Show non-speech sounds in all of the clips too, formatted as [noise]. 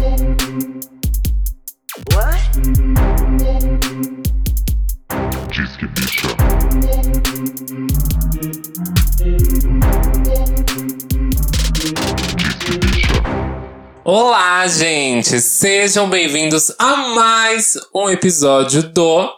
Bicha. Bicha. Olá, gente! Sejam bem-vindos a mais um episódio do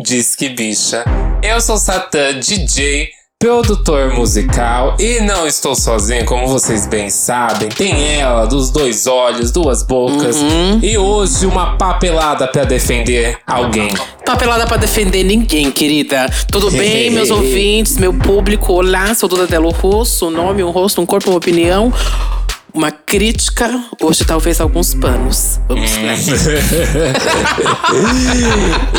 Disque Bicha. Eu sou Satã, DJ, produtor musical e não estou sozinho, como vocês bem sabem. Tem ela, dos dois olhos, duas bocas e hoje uma papelada pra defender alguém. Papelada pra defender ninguém, querida. Tudo [laughs] bem, meus ouvintes, meu público? Olá, sou Duda Delo Russo. Um nome, um rosto, um corpo, uma opinião. Uma crítica, hoje talvez alguns panos. Vamos [laughs]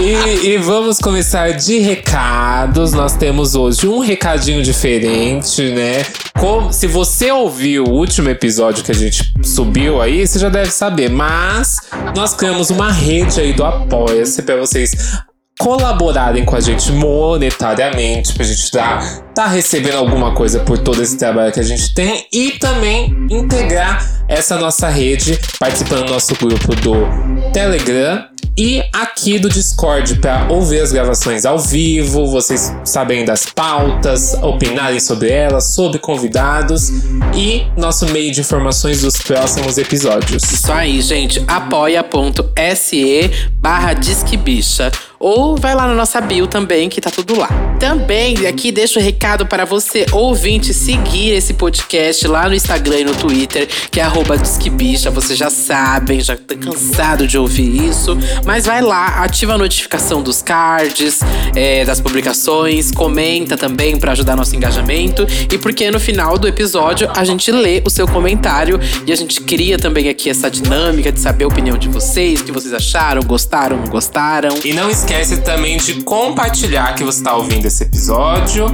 e, e vamos começar de recados. Nós temos hoje um recadinho diferente, né? Como, se você ouviu o último episódio que a gente subiu aí, você já deve saber. Mas nós criamos uma rede aí do Apoia-se pra vocês colaborarem com a gente monetariamente, pra gente tá, tá recebendo alguma coisa por todo esse trabalho que a gente tem e também integrar essa nossa rede participando do nosso grupo do Telegram e aqui do Discord para ouvir as gravações ao vivo, vocês saberem das pautas, opinarem sobre elas, sobre convidados e nosso meio de informações dos próximos episódios. Isso aí, gente. apoia.se barra Disque Bicha. Ou vai lá na nossa bio também, que tá tudo lá. Também aqui deixo o recado para você, ouvinte, seguir esse podcast lá no Instagram e no Twitter, que é arroba Disque Bicha. Vocês já sabem, já tá cansado de ouvir isso. Mas vai lá, ativa a notificação dos cards, é, das publicações, comenta também para ajudar nosso engajamento. E porque no final do episódio a gente lê o seu comentário e a gente cria também aqui essa dinâmica de saber a opinião de vocês, o que vocês acharam, gostaram, não gostaram. E não esquece também de compartilhar que você está ouvindo esse episódio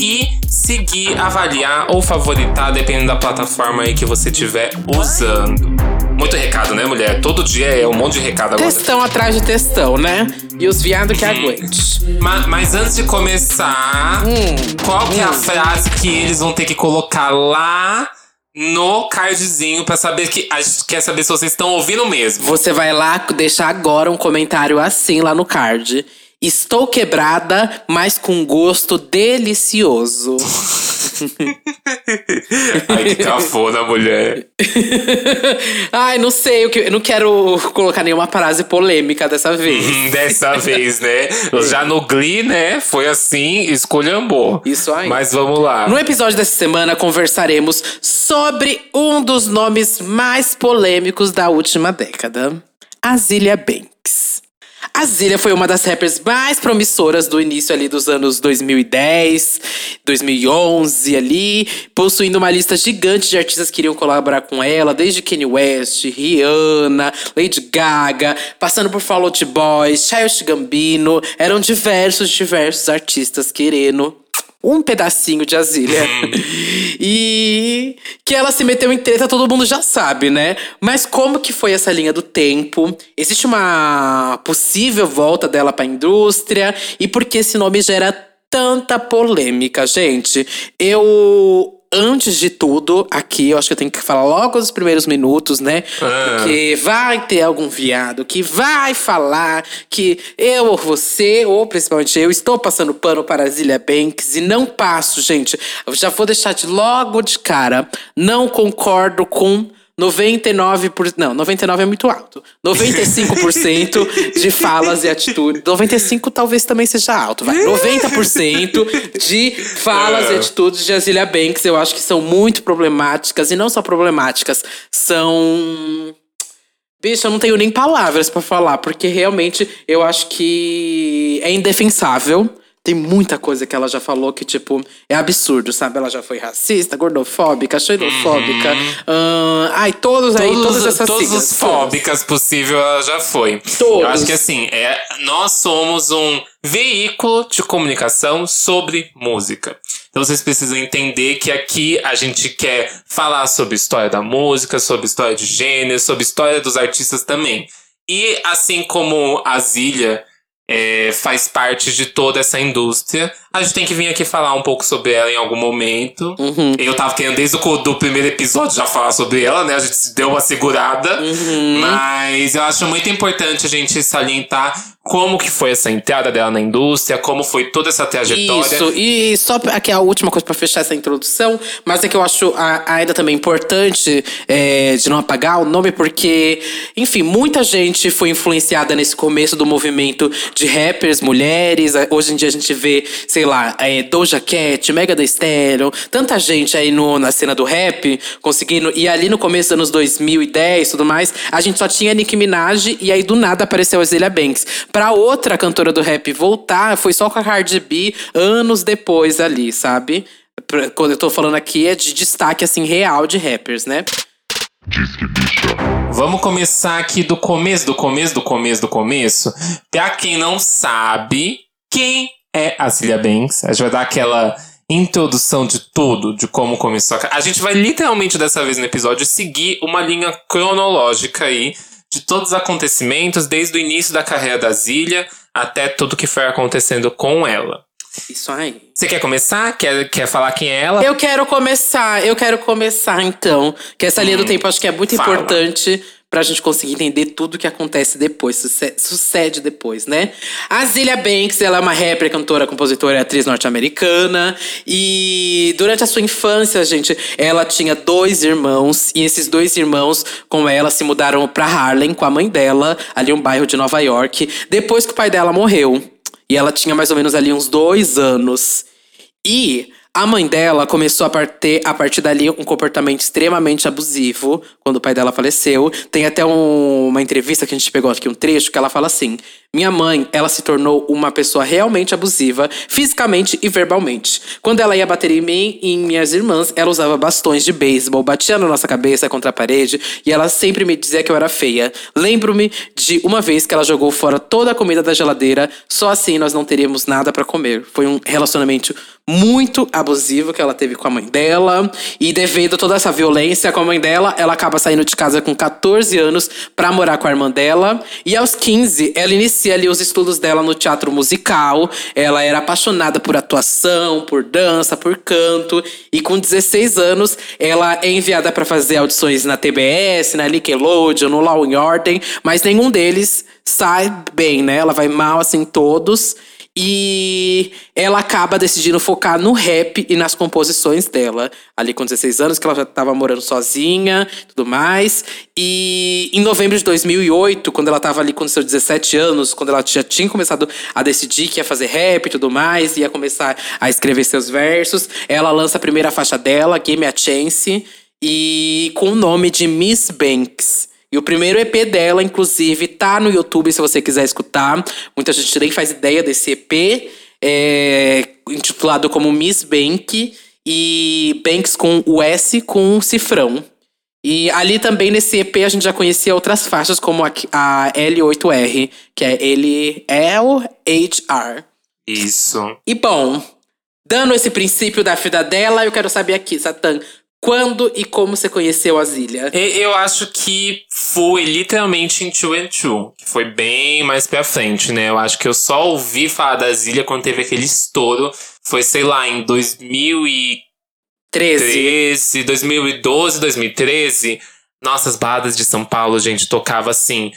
e seguir, avaliar ou favoritar, dependendo da plataforma aí que você estiver usando. Muito recado, né, mulher? Todo dia é um monte de recado agora. Textão atrás de textão, né? E os viados que aguente. Ma- Mas, antes de começar, qual que é a frase que eles vão ter que colocar lá no cardzinho pra saber que a gente quer saber se vocês estão ouvindo mesmo? Você vai lá deixar agora um comentário assim lá no card. Estou quebrada, mas com gosto delicioso. [laughs] [laughs] Ai, que cafona, mulher. [laughs] Ai, não sei, que- eu não quero colocar nenhuma frase polêmica dessa vez. Hum, [laughs] Dessa vez, né? Já no Glee, né? Foi assim, escolhambou. Isso aí. Mas vamos lá. No episódio dessa semana, conversaremos sobre um dos nomes mais polêmicos da última década: Azilia Banks. A Zilia foi uma das rappers mais promissoras do início ali dos anos 2010, 2011 ali, possuindo uma lista gigante de artistas que iriam colaborar com ela, desde Kanye West, Rihanna, Lady Gaga, passando por Fall Out Boy, Childish Gambino, eram diversos, diversos artistas querendo um pedacinho de Azília. [laughs] e que ela se meteu em treta, todo mundo já sabe, né? Mas como que foi essa linha do tempo? Existe uma possível volta dela pra indústria? E por que esse nome gera tanta polêmica, gente? Eu. Antes de tudo, aqui eu acho que eu tenho que falar logo nos primeiros minutos, né? Ah. Porque vai ter algum viado que vai falar que eu ou você, ou principalmente eu, estou passando pano para a Zilia Banks e não passo, gente. Eu já vou deixar de logo de cara. Não concordo com 99%. Por, não, 99% é muito alto. 95% de falas e atitudes. 95% talvez também seja alto, vai. 90% de falas e atitudes de Azilia Banks eu acho que são muito problemáticas. E não só problemáticas, são. Bicho, eu não tenho nem palavras pra falar, porque realmente eu acho que é indefensável. Tem muita coisa que ela já falou que, tipo, é absurdo, sabe? Ela já foi racista, gordofóbica, xenofóbica. ahn, ai, todos, aí, todas essas todos siglas. os fóbicas possível ela já foi. Todos. Eu acho que assim, é, nós somos um veículo de comunicação sobre música. Então vocês precisam entender que aqui a gente quer falar sobre história da música, sobre história de gênero, sobre história dos artistas também. E assim como a Zília é, faz parte de toda essa indústria, a gente tem que vir aqui falar um pouco sobre ela em algum momento. Uhum. Eu tava querendo desde o do primeiro episódio já falar sobre ela, né? A gente deu uma segurada. Uhum. Mas eu acho muito importante a gente salientar como que foi essa entrada dela na indústria, como foi toda essa trajetória. Isso, e só aqui a última coisa pra fechar essa introdução, mas é que eu acho ainda também importante é, de não apagar o nome, porque, enfim, muita gente foi influenciada nesse começo do movimento de rappers, mulheres. Hoje em dia a gente vê, sei lá, é, Doja Cat, Mega Thee Stallion, tanta gente aí no, na cena do rap conseguindo. E ali no começo dos anos 2010 e tudo mais, a gente só tinha Nicki Minaj e aí do nada apareceu a Azealia Banks. Pra outra cantora do rap voltar, foi só com a Cardi B anos depois ali, sabe? Pra- Quando eu tô falando aqui é de destaque, assim, real de rappers, né? Disque bicha. Vamos começar aqui do começo, do começo, do começo, do começo. Pra quem não sabe, quem é a Cilia Banks? A gente vai dar aquela introdução de tudo, de como começou. a- A gente vai literalmente dessa vez no episódio seguir uma linha cronológica aí de todos os acontecimentos, desde o início da carreira da Zilia até tudo que foi acontecendo com ela. Isso aí. Você quer começar? Quer, quer falar quem é ela? Eu quero começar, eu quero começar então. Que essa linha do tempo acho que é muito Hum. Fala. importante pra gente conseguir entender tudo que acontece depois, suce- sucede depois, né? A Zilia Banks, ela é uma rapper, cantora, compositora e atriz norte-americana. E durante a sua infância, gente, ela tinha dois irmãos. E esses dois irmãos, com ela, se mudaram pra Harlem com a mãe dela, ali um bairro de Nova York, depois que o pai dela morreu. E ela tinha mais ou menos ali uns dois anos. E a mãe dela começou a partir, a partir dali um comportamento extremamente abusivo quando o pai dela faleceu. Tem até um- uma entrevista que a gente pegou aqui, um trecho, que ela fala assim: Minha mãe, ela se tornou uma pessoa realmente abusiva, fisicamente e verbalmente. Quando ela ia bater em mim e em minhas irmãs, ela usava bastões de beisebol, batia na nossa cabeça contra a parede e ela sempre me dizia que eu era feia. Lembro-me de uma vez que ela jogou fora toda a comida da geladeira, só assim nós não teríamos nada pra comer. Foi um relacionamento muito abusivo que ela teve com a mãe dela. E devido a toda essa violência com a mãe dela, ela acaba saindo de casa com 14 anos pra morar com a irmã dela. E aos 15, ela inicia ali os estudos dela no teatro musical. Ela era apaixonada por atuação, por dança, por canto. E com 16 anos, ela é enviada pra fazer audições na TBS, na Nickelodeon, no Law and Order. Mas nenhum deles sai bem, né? Ela vai mal assim todos. E ela acaba decidindo focar no rap e nas composições dela. Ali com 16 anos, que ela já estava morando sozinha tudo mais. E em novembro de 2008, quando ela estava ali com seus 17 anos, quando ela já tinha começado a decidir que ia fazer rap e tudo mais, ia começar a escrever seus versos, ela lança a primeira faixa dela, Give Me a Chance, e com o nome de Miss Banks. E o primeiro EP dela, inclusive, tá no YouTube se você quiser escutar. Muita gente nem faz ideia desse EP. É intitulado como Miss Bank. E Banks com o S com um cifrão. E ali também nesse EP a gente já conhecia outras faixas, como a, a L8R, que é L-L-H-R. Isso. E bom, dando esse princípio da vida dela, eu quero saber aqui, Satã, quando e como você conheceu a Zília? E- Eu acho que foi literalmente em Two and Two, que foi bem mais pra frente, né? Eu acho que eu só ouvi falar da Zília quando teve aquele estouro. Foi, sei lá, em 2013, 13. 2012, 2013. Nossas baladas de São Paulo, gente, tocava assim.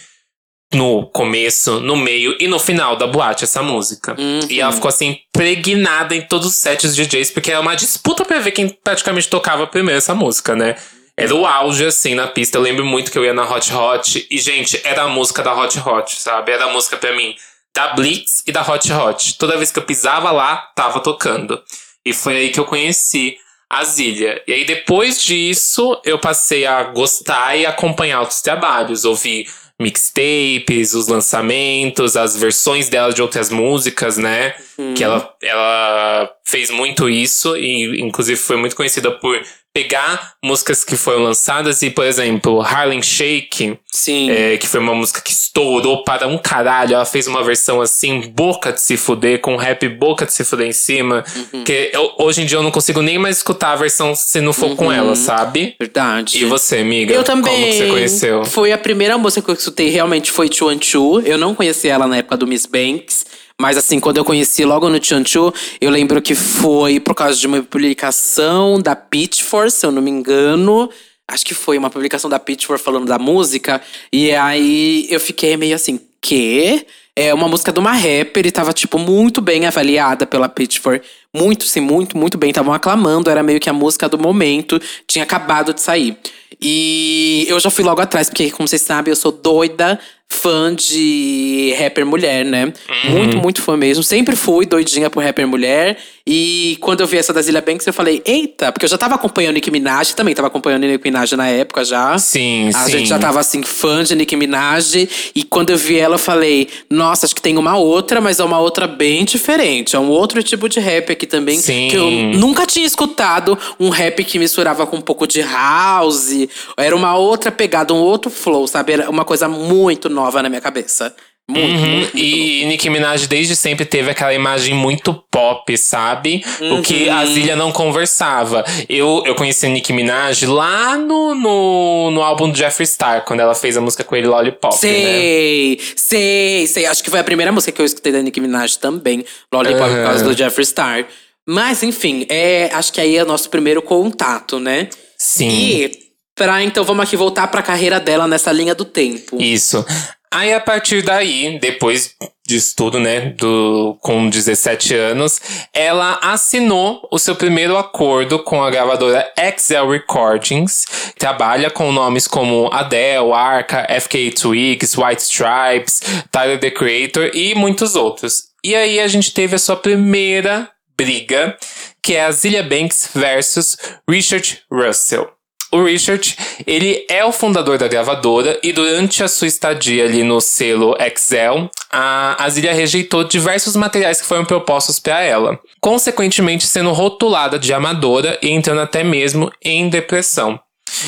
No começo, no meio e no final da boate, essa música. E ela ficou assim, impregnada em todos os sets de DJs, porque era uma disputa pra ver quem praticamente tocava primeiro essa música, né? Era o auge, assim, na pista. Eu lembro muito que eu ia na Hot Hot. E, gente, era a música da Hot Hot, sabe? Era a música pra mim da Blitz e da Hot Hot. Toda vez que eu pisava lá, tava tocando. E foi aí que eu conheci a Zília. E aí, depois disso, eu passei a gostar e acompanhar outros trabalhos. Ouvir mixtapes, os lançamentos, as versões dela de outras músicas, né? Que ela, ela fez muito isso e, inclusive, foi muito conhecida por pegar músicas que foram lançadas e, por exemplo, Harlem Shake, Sim. é, que foi uma música que estourou para um caralho. Ela fez uma versão assim, boca de se fuder, com rap boca de se fuder em cima. Que eu- hoje em dia eu não consigo nem mais escutar a versão se não for com ela, sabe? Verdade. E você, amiga? Eu também. Como que você conheceu? Foi a primeira música que eu escutei, realmente foi and Two. Eu não conhecia ela na época do Miss Banks. Mas assim, quando eu conheci logo no Chanchu, eu lembro que foi por causa de uma publicação da Pitchfork, se eu não me engano. Acho que foi uma publicação da Pitchfork falando da música. E aí eu fiquei meio assim, quê? É uma música de uma rapper e tava, tipo, muito bem avaliada pela Pitchfork. Muito, sim, muito, muito bem. Estavam aclamando, era meio que a música do momento. Tinha acabado de sair. E eu já fui logo atrás, porque, como vocês sabem, eu sou doida fã de rapper mulher, né? Uhum. Muito, muito fã mesmo. Sempre fui doidinha por rapper mulher. E quando eu vi essa da Zilia Banks, eu falei, eita, porque eu já tava acompanhando Nicki Minaj, também tava acompanhando Nicki Minaj na época já. Sim, A sim. gente já tava assim, fã de Nicki Minaj. E quando eu vi ela, eu falei, nossa, acho que tem uma outra, mas é uma outra bem diferente. É um outro tipo de rap aqui também. Sim. Que eu nunca tinha escutado um rap que misturava com um pouco de house. Era uma outra pegada, um outro flow, sabe? Era uma coisa muito nova na minha cabeça. Muito, Uhum, muito, muito E Nicki Minaj desde sempre teve aquela imagem muito pop, sabe? O que Uhum. a Zilia não conversava. Eu, eu conheci a Nicki Minaj lá no, no, no álbum do Jeffree Star, quando ela fez a música com ele Lollipop, né? Sei, sei, sei. Acho que foi a primeira música que eu escutei da Nicki Minaj também. Lollipop por Aham. causa do Jeffree Star. Mas, enfim, é, acho que aí é o nosso primeiro contato, né? Sim. E pra, então, vamos aqui voltar pra carreira dela nessa linha do tempo. Isso. Aí, a partir daí, depois disso tudo, né, do, com 17 anos, ela assinou o seu primeiro acordo com a gravadora Excel Recordings. Trabalha com nomes como Adele, Arca, FK Twigs, White Stripes, Tyler, The Creator e muitos outros. E aí, a gente teve a sua primeira briga, que é a Zilia Banks versus Richard Russell. O Richard, ele é o fundador da gravadora e durante a sua estadia ali no selo Excel, a Azilia rejeitou diversos materiais que foram propostos para ela, consequentemente sendo rotulada de amadora e entrando até mesmo em depressão.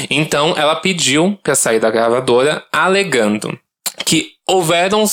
Então, ela pediu para sair da gravadora, alegando que houveram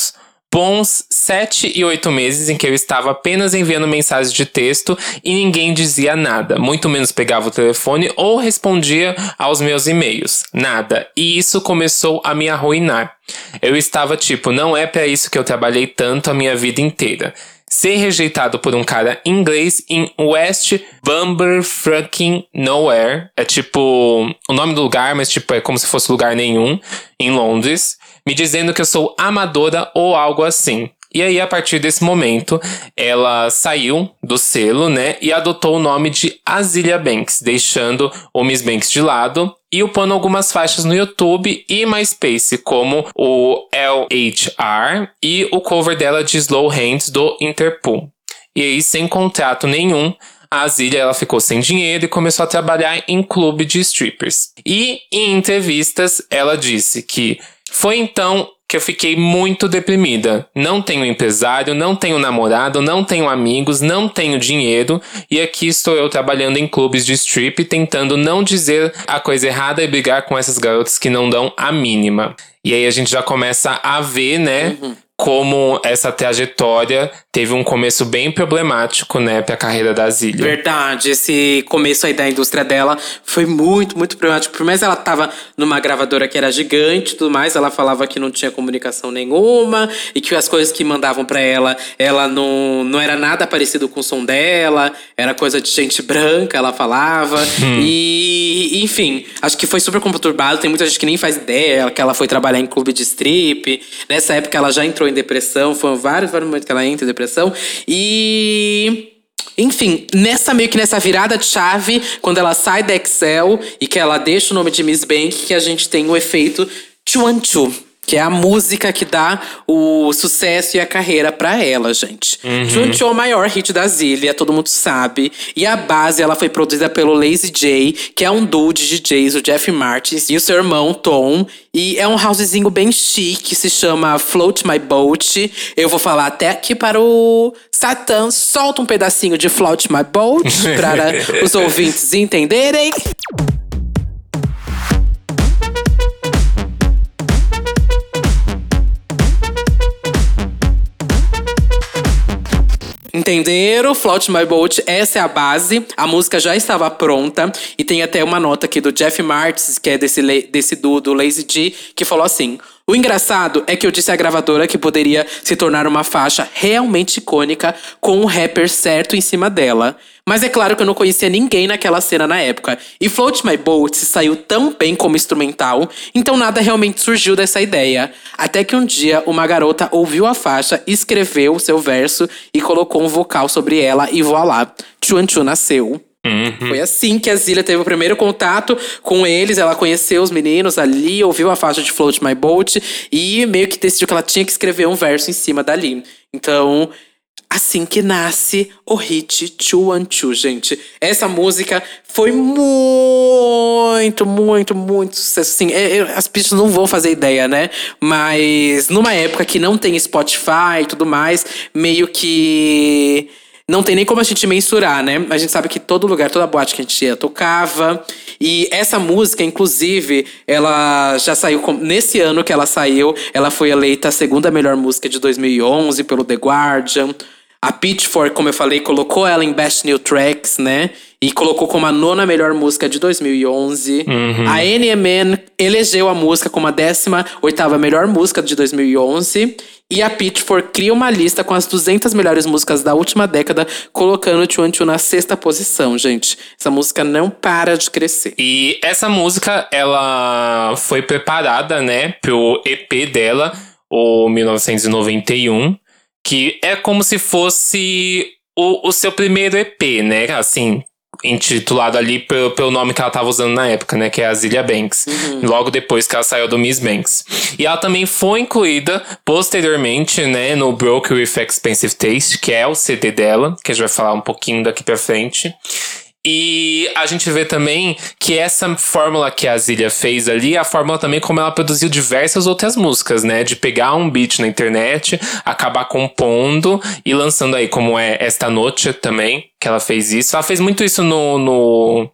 bons sete e oito meses em que eu estava apenas enviando mensagens de texto e ninguém dizia nada, muito menos pegava o telefone ou respondia aos meus e-mails. Nada. E isso começou a me arruinar. Eu estava tipo, não é para isso que eu trabalhei tanto a minha vida inteira. Ser rejeitado por um cara inglês em West Bumberfucking Nowhere. É tipo o nome do lugar, mas tipo é como se fosse lugar nenhum em Londres, me dizendo que eu sou amadora ou algo assim. E aí, a partir desse momento, ela saiu do selo, né? E adotou o nome de Azilia Banks, deixando o Miss Banks de lado e upando algumas faixas no YouTube e MySpace, como o LHR e o cover dela de Slow Hands do Interpol. E aí, sem contrato nenhum, a Azilia ela ficou sem dinheiro e começou a trabalhar em clube de strippers. E em entrevistas, ela disse que foi então que eu fiquei muito deprimida. Não tenho empresário, não tenho namorado, não tenho amigos, não tenho dinheiro. E aqui estou eu trabalhando em clubes de strip, tentando não dizer a coisa errada e brigar com essas garotas que não dão a mínima. E aí a gente já começa a ver, né? Como essa trajetória teve um começo bem problemático, né, pra carreira da Zilia. Verdade, esse começo aí da indústria dela foi muito, muito problemático. Por mais ela tava numa gravadora que era gigante e tudo mais, ela falava que não tinha comunicação nenhuma e que as coisas que mandavam pra ela, ela não, não era nada parecido com o som dela, era coisa de gente branca, ela falava. E, enfim, acho que foi super conturbado. Tem muita gente que nem faz ideia que ela foi trabalhar em clube de strip. Nessa época ela já entrou em depressão, foram vários, vários momentos que ela entra em depressão. E. Enfim, nessa meio que nessa virada de chave, quando ela sai da Excel e que ela deixa o nome de Miss Bank, que a gente tem o efeito Chuan Chu. Que é a música que dá o sucesso e a carreira pra ela, gente. Chu é o maior hit da Zilia, todo mundo sabe. E a base, ela foi produzida pelo Lazy J, que é um duo de DJs, o Jeff Martins e o seu irmão, Tom. E é um housezinho bem chique, se chama Float My Boat. Eu vou falar até aqui para o Satan. Solta um pedacinho de Float My Boat para [laughs] os ouvintes entenderem. Entenderam? Float My Boat, essa é a base. A música já estava pronta. E tem até uma nota aqui do Jeff Martins, que é desse, desse duo do Lazy G, que falou assim: O engraçado é que eu disse à gravadora que poderia se tornar uma faixa realmente icônica com um rapper certo em cima dela. Mas é claro que eu não conhecia ninguém naquela cena na época. E Float My Boat saiu tão bem como instrumental, então nada realmente surgiu dessa ideia. Até que um dia uma garota ouviu a faixa, escreveu seu verso e colocou um vocal sobre ela e voilá, Chuan Chu nasceu. Uhum. Foi assim que a Zilia teve o primeiro contato com eles. Ela conheceu os meninos ali, ouviu a faixa de Float My Boat e meio que decidiu que ela tinha que escrever um verso em cima dali. Então, assim que nasce o hit Chuan Chu, gente. Essa música foi muito, muito, muito sucesso. Assim, as pistas não vão fazer ideia, né? Mas numa época que não tem Spotify e tudo mais, meio que não tem nem como a gente mensurar, né? A gente sabe que todo lugar, toda boate que a gente ia tocava. E essa música, inclusive, ela já saiu. Nesse ano que ela saiu, ela foi eleita a segunda melhor música de 2011 pelo The Guardian. A Pitchfork, como eu falei, colocou ela em Best New Tracks, né? E colocou como a nona melhor música de 2011. Uhum. A NMN elegeu a música como a décima oitava melhor música de 2011. E a Pitchfork cria uma lista com as 200 melhores músicas da última década, colocando Chuan Chu na sexta posição, gente. Essa música não para de crescer. E essa música, ela foi preparada, né, pro EP dela, o 1991, que é como se fosse o, o seu primeiro EP, né? Assim, intitulado ali pelo, pelo nome que ela estava usando na época, né? Que é a Zilia Banks. Uhum. Logo depois que ela saiu do Miss Banks. E ela também foi incluída posteriormente, né? No Broke with Expensive Taste, que é o CD dela, que a gente vai falar um pouquinho daqui pra frente. E a gente vê também que essa fórmula que a Zilia fez ali, é a fórmula também como ela produziu diversas outras músicas, né? De pegar um beat na internet, acabar compondo e lançando aí, como é Esta Noite também, que ela fez isso. Ela fez muito isso no, no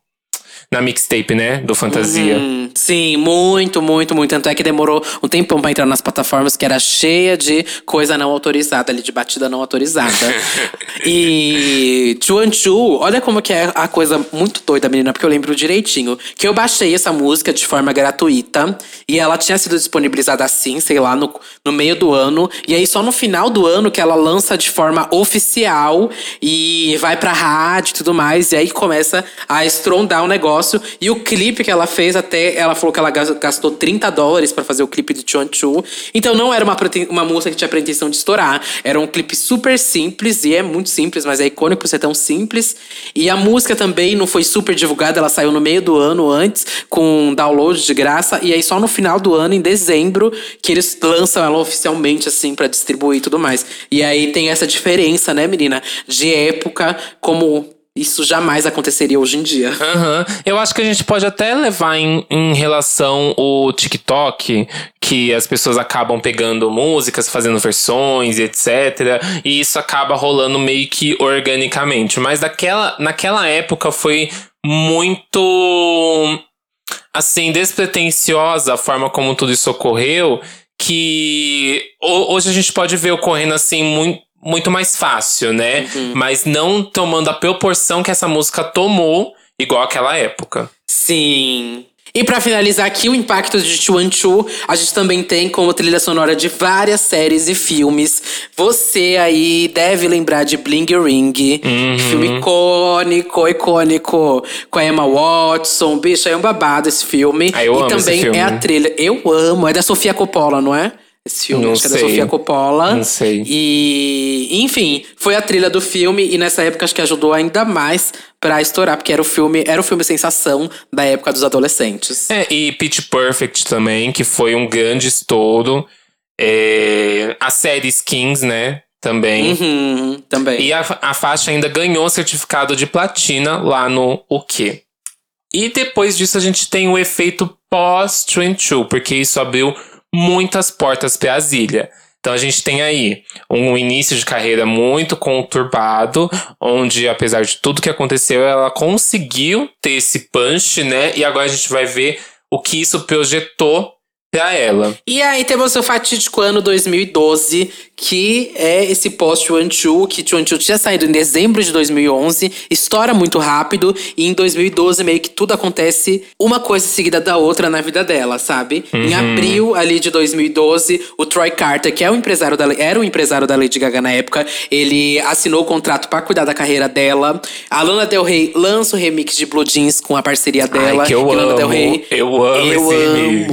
na mixtape, né? Do Fantasia. Hum, sim, muito, muito, muito. Tanto é que demorou um tempão pra entrar nas plataformas que era cheia de coisa não autorizada ali, de batida não autorizada. [laughs] e Chuan Chu, olha como que é a coisa muito doida, menina, porque eu lembro direitinho. Que eu baixei essa música de forma gratuita e ela tinha sido disponibilizada assim, sei lá, no, no meio do ano. E aí só no final do ano que ela lança de forma oficial e vai pra rádio e tudo mais. E aí começa a estrondar o negócio. E o clipe que ela fez, até ela falou que ela gastou 30 dólares para fazer o clipe de Chuan Chu. Então não era uma, uma música que tinha pretensão de estourar. Era um clipe super simples, e é muito simples, mas é icônico por ser tão simples. E a música também não foi super divulgada, ela saiu no meio do ano antes, com download de graça. E aí só no final do ano, em dezembro, que eles lançam ela oficialmente, assim, para distribuir e tudo mais. E aí tem essa diferença, né, menina? De época, como isso jamais aconteceria hoje em dia. Uhum. Eu acho que a gente pode até levar em, em relação o TikTok, que as pessoas acabam pegando músicas, fazendo versões, etc. E isso acaba rolando meio que organicamente. Mas daquela, naquela época foi muito assim, despretensiosa a forma como tudo isso ocorreu, que hoje a gente pode ver ocorrendo assim muito muito mais fácil, né? Uhum. Mas não tomando a proporção que essa música tomou, igual aquela época. Sim. E para finalizar aqui, o impacto de Chuan Chu, a gente também tem como trilha sonora de várias séries e filmes. Você aí deve lembrar de Bling Ring, Uhum. filme icônico, icônico, com a Emma Watson. Bicho, é um babado esse filme. Ah, eu e amo esse também filme. é a trilha. Eu amo, é da Sofia Coppola, não é? Esse filme, Não acho que é da. Sofia Coppola. Não sei. E, enfim, foi a trilha do filme e nessa época acho que ajudou ainda mais pra estourar, porque era o filme, era o filme sensação da época dos adolescentes. É, e Pitch Perfect também, que foi um grande estouro. É, a série Skins, né? Também. Uhum, também. E a, a faixa ainda ganhou certificado de platina lá no O quê? E depois disso a gente tem o efeito pós-Two, porque isso abriu muitas portas para a Zilha. Então a gente tem aí um início de carreira muito conturbado, onde apesar de tudo que aconteceu, ela conseguiu ter esse punch, né? E agora a gente vai ver o que isso projetou pra ela. E aí temos o fatídico ano 2012, que é esse pós-Chuanchu, que Chuanchu tinha saído em dezembro de 2011, estoura muito rápido, e em 2012 meio que tudo acontece uma coisa seguida da outra na vida dela, sabe? Em abril ali de 2012, o Troy Carter, que é o empresário da, era o empresário da Lady Gaga na época, ele assinou o contrato para cuidar da carreira dela. A Lana Del Rey lança o remix de Blue Jeans com a parceria dela. Ai, que eu Lana amo. Del Rey, Eu amo eu esse remix.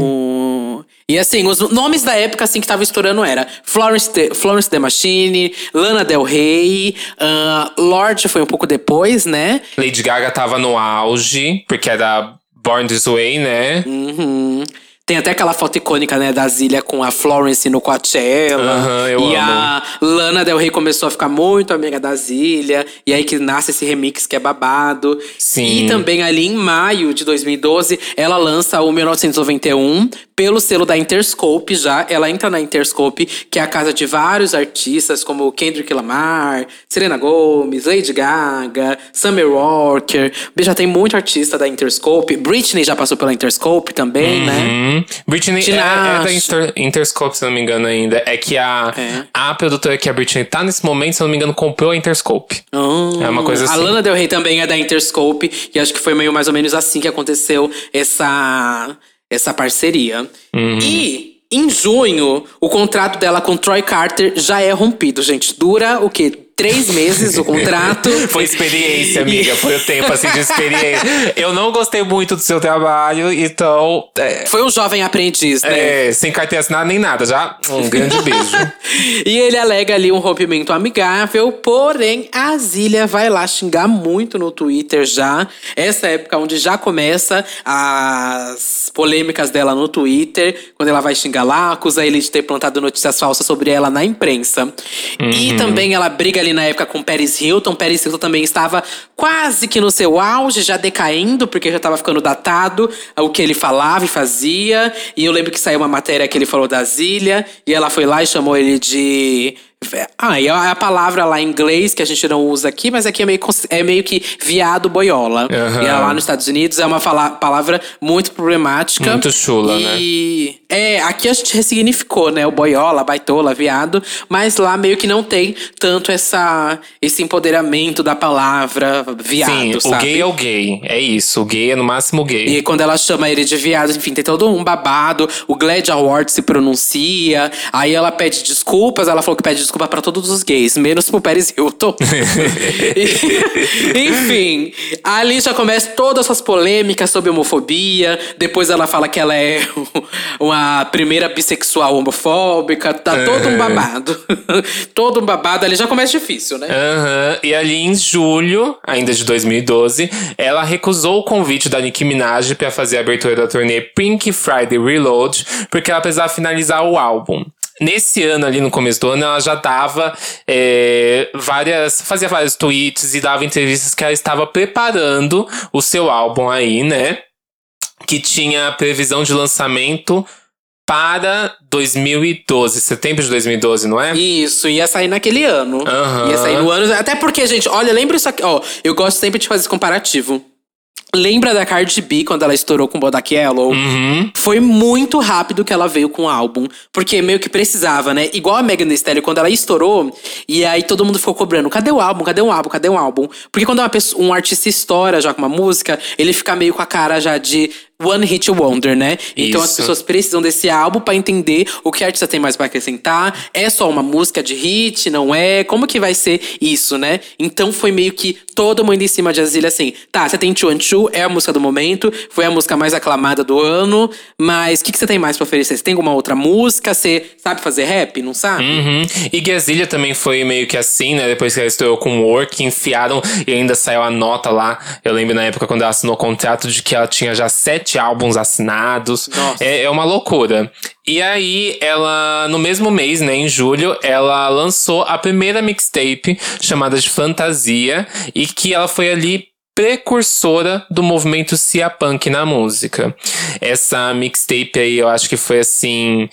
E assim, os nomes da época assim que tava estourando era Florence The, Florence The Machine, Lana Del Rey, ah, Lorde foi um pouco depois, né? Lady Gaga tava no auge, porque era Born This Way, né? Uhum. Tem até aquela foto icônica, né, da Zília com a Florence no Coachella. Aham, eu e amo. a Lana Del Rey começou a ficar muito amiga da Zília. E aí que nasce esse remix que é babado. Sim. E também ali em maio de 2012, ela lança o 1991 pelo selo da Interscope já. Ela entra na Interscope, que é a casa de vários artistas, como Kendrick Lamar, Selena Gomez, Lady Gaga, Summer Walker. Já tem muito artista da Interscope. Britney já passou pela Interscope também, né? Hum. Britney é, é da Inter, Interscope, se não me engano ainda. É que a, É. a produtora que a Britney tá nesse momento, se eu não me engano, comprou a Interscope. Ah, É uma coisa A assim. Lana Del Rey também é da Interscope. E acho que foi meio mais ou menos assim que aconteceu essa, essa parceria. Uhum. E em junho, o contrato dela com Troy Carter já é rompido, gente. Dura o quê? Três meses o contrato. [laughs] Foi experiência, amiga. Foi o tempo, assim, de experiência. Eu não gostei muito do seu trabalho, então... É, Foi um jovem aprendiz, né? é, sem carteira assinada nem nada. Já, um [laughs] grande beijo. E ele alega ali um rompimento amigável, porém a Zília vai lá xingar muito no Twitter já. Essa época onde já começa as polêmicas dela no Twitter, quando ela vai xingar lá, acusa ele de ter plantado notícias falsas sobre ela na imprensa. E também ela briga ali na época com Paris Hilton. Paris Hilton também estava quase que no seu auge, já decaindo, porque já estava ficando datado o que ele falava e fazia. E eu lembro que saiu uma matéria que ele falou da Zília, e ela foi lá e chamou ele de. Ah, e a palavra lá em inglês que a gente não usa aqui, mas aqui é meio, é meio que viado boiola. Aham. E lá nos Estados Unidos é uma palavra muito problemática. Muito chula, né? E é, aqui a gente ressignificou, né? O boiola, baitola, viado. Mas lá meio que não tem tanto essa, esse empoderamento da palavra viado, Sim, sabe? o gay é o gay. É isso, o gay é no máximo gay. E quando ela chama ele de viado, enfim, tem todo um babado. O Glad Award se pronuncia. Aí ela pede desculpas. Ela falou que pede desculpa pra todos os gays, menos pro Paris Hilton. [laughs] Enfim, ali já começa todas essas polêmicas sobre homofobia. Depois ela fala que ela é [laughs] uma primeira bissexual homofóbica. Tá todo um babado. [laughs] todo um babado. Ali já começa difícil, né? Aham, E ali em julho, ainda de 2012, ela recusou o convite da Nicki Minaj pra fazer a abertura da turnê Pink Friday Reload, porque ela precisava finalizar o álbum. Nesse ano, ali no começo do ano, ela já dava é, várias. fazia vários tweets e dava entrevistas que ela estava preparando o seu álbum aí, né? Que tinha previsão de lançamento para 2012, setembro de 2012, não é? Isso, ia sair naquele ano. Aham. Ia sair no ano. Até porque, gente, olha, lembra isso aqui, ó. Eu gosto sempre de fazer esse comparativo. Lembra da Cardi B quando ela estourou com Bodak Yellow? Uhum. Foi muito rápido que ela veio com o álbum. Porque meio que precisava, né? Igual a Megan Thee Stallion, quando ela estourou. E aí todo mundo ficou cobrando. Cadê o álbum? Cadê o álbum? Cadê o álbum? Porque quando uma pessoa- um artista estoura já com uma música, ele fica meio com a cara já de One Hit Wonder, né? Então as Isso. pessoas precisam desse álbum pra entender o que a artista tem mais pra acrescentar. É só uma música de hit, não é? Como que vai ser isso, né? Então foi meio que todo mundo em cima de Azilha assim. Tá, você tem Chuan Chu, é a música do momento, foi a música mais aclamada do ano, mas o que, que você tem mais pra oferecer? Você tem alguma outra música? Você sabe fazer rap? Não sabe? Uhum. E Gazilha também foi meio que assim, né? Depois que ela estourou com o Work, enfiaram e ainda saiu a nota lá. Eu lembro na época quando ela assinou o contrato de que ela tinha já sete álbuns assinados. É, é uma loucura. E aí, ela, no mesmo mês, né, em julho, ela lançou a primeira mixtape chamada de Fantasia e que ela foi ali precursora do movimento Cia Punk na música. Essa mixtape aí, eu acho que foi assim.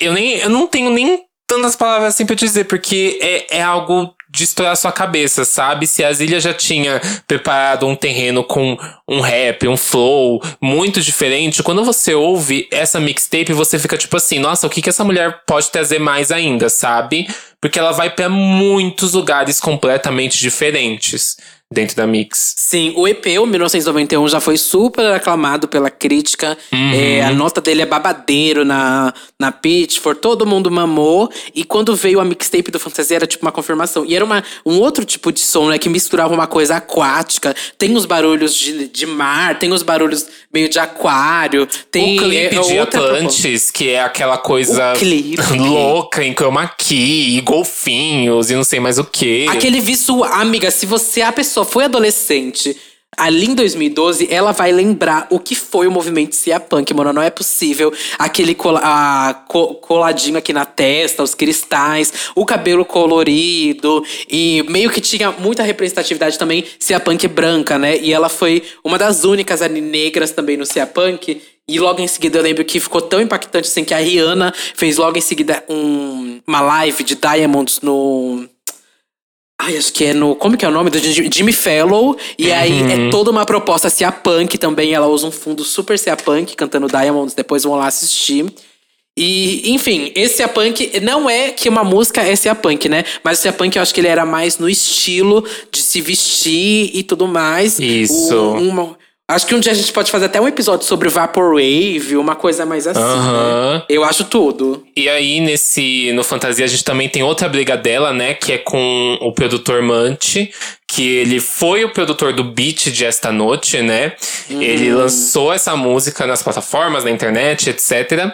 Eu, nem, eu não tenho nem tantas palavras assim pra dizer, porque é, é algo de estourar a sua cabeça, sabe? Se a Zilia já tinha preparado um terreno com um rap, um flow muito diferente, quando você ouve essa mixtape, você fica tipo assim, nossa, o que, que essa mulher pode trazer mais ainda, sabe? Porque ela vai para muitos lugares completamente diferentes dentro da Mix. Sim, o EP, o 1991, já foi super aclamado pela crítica. Uhum. É, a nota dele é babadeiro na, na Pitchfork, todo mundo mamou. E quando veio a mixtape do Fantasia, era tipo uma confirmação. E era uma, um outro tipo de som, né, que misturava uma coisa aquática. Tem os barulhos de, de mar, tem os barulhos meio de aquário. Tem o clipe é, de Atlantis, que é aquela coisa [laughs] louca em chroma key, e golfinhos e não sei mais o que. Aquele visual. Amiga, se você, a pessoa foi adolescente ali em 2012, ela vai lembrar o que foi o movimento Cia Punk, mano. Não é possível. Aquele a, co, coladinho aqui na testa, os cristais, o cabelo colorido. E meio que tinha muita representatividade também Cia Punk branca, né? E ela foi uma das únicas ali negras também no Cia Punk. E logo em seguida eu lembro que ficou tão impactante assim que a Rihanna fez logo em seguida um, uma live de Diamonds no Ai, acho que é no. Como que é o nome? Do Jimmy Fellow. E aí é toda uma proposta Cia Punk também. Ela usa um fundo super Cia Punk, cantando Diamonds. Depois vão lá assistir. E, enfim, esse Cia Punk não é que uma música é Cia Punk, né? Mas o Cia Punk eu acho que ele era mais no estilo de se vestir e tudo mais. Isso. Acho que um dia a gente pode fazer até um episódio sobre Vaporwave, uma coisa mais assim, Aham. né? Eu acho tudo. E aí, nesse. No Fantasia, a gente também tem outra briga dela, né? Que é com o produtor Mante. Que ele foi o produtor do beat de Esta Noite, né? Ele lançou essa música nas plataformas, na internet, etc.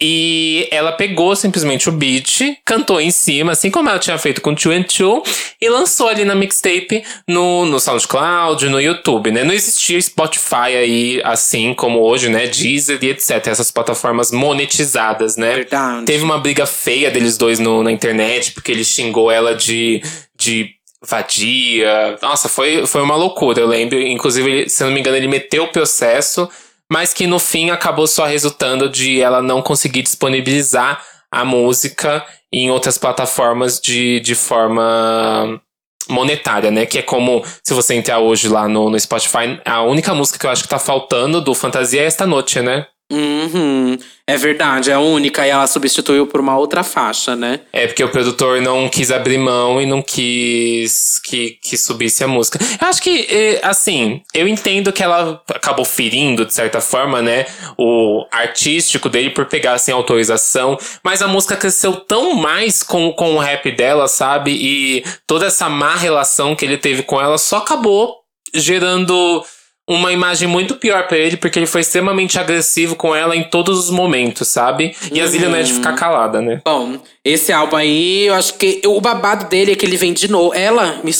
E ela pegou simplesmente o beat, cantou em cima, assim como ela tinha feito com Two and Two, e lançou ali na mixtape no, no SoundCloud, no YouTube, né? Não existia Spotify aí, assim como hoje, né? Deezer e etc. Essas plataformas monetizadas, né? Verdade. Teve uma briga feia deles dois no, na internet, porque ele xingou ela de, de vadia. Nossa, foi, foi uma loucura, eu lembro. Inclusive, se não me engano, ele meteu o processo, mas que no fim acabou só resultando de ela não conseguir disponibilizar a música em outras plataformas de, de forma monetária, né? Que é como se você entrar hoje lá no, no Spotify, a única música que eu acho que tá faltando do Fantasia é esta noite, né? Uhum. É verdade, é a única. E ela substituiu por uma outra faixa, né? É porque o produtor não quis abrir mão e não quis que, que subisse a música. Eu acho que, eh, assim, eu entendo que ela acabou ferindo, de certa forma, né, o artístico dele por pegar, assim, autorização. Mas a música cresceu tão mais com, com o rap dela, sabe? E toda essa má relação que ele teve com ela só acabou gerando uma imagem muito pior pra ele, porque ele foi extremamente agressivo com ela em todos os momentos, sabe? E a Zilia não é de ficar calada, né? Bom, esse álbum aí, eu acho que o babado dele é que ele vem de novo. Ela me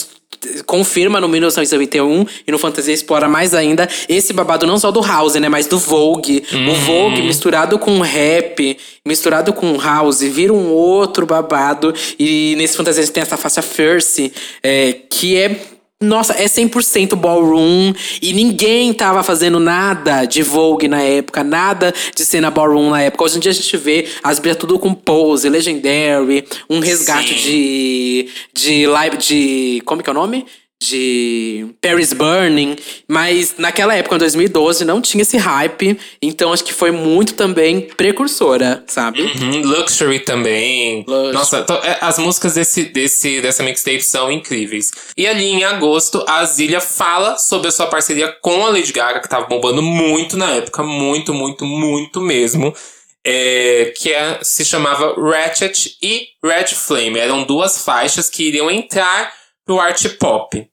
confirma no 1991 e no Fantasia explora mais ainda esse babado não só do House, né, mas do Vogue. O Vogue misturado com rap, misturado com House, vira um outro babado. E nesse Fantasia a tem essa faixa First, é, que é nossa, é 100% ballroom e ninguém tava fazendo nada de Vogue na época, nada de cena ballroom na época. Hoje em dia a gente vê as brigas tudo com pose, legendary, um resgate Sim. de de live de como que é o nome? De Paris Burning, mas naquela época, em 2012, não tinha esse hype, então acho que foi muito também precursora, sabe? Uhum, Luxury também. Luxury. Nossa, to- é, as músicas desse, desse, dessa mixtape são incríveis. E ali em agosto, a Zilia fala sobre a sua parceria com a Lady Gaga, que tava bombando muito na época, muito, muito, muito mesmo. É, que é- se chamava Ratchet e Red Flame. Eram duas faixas que iriam entrar pro art pop.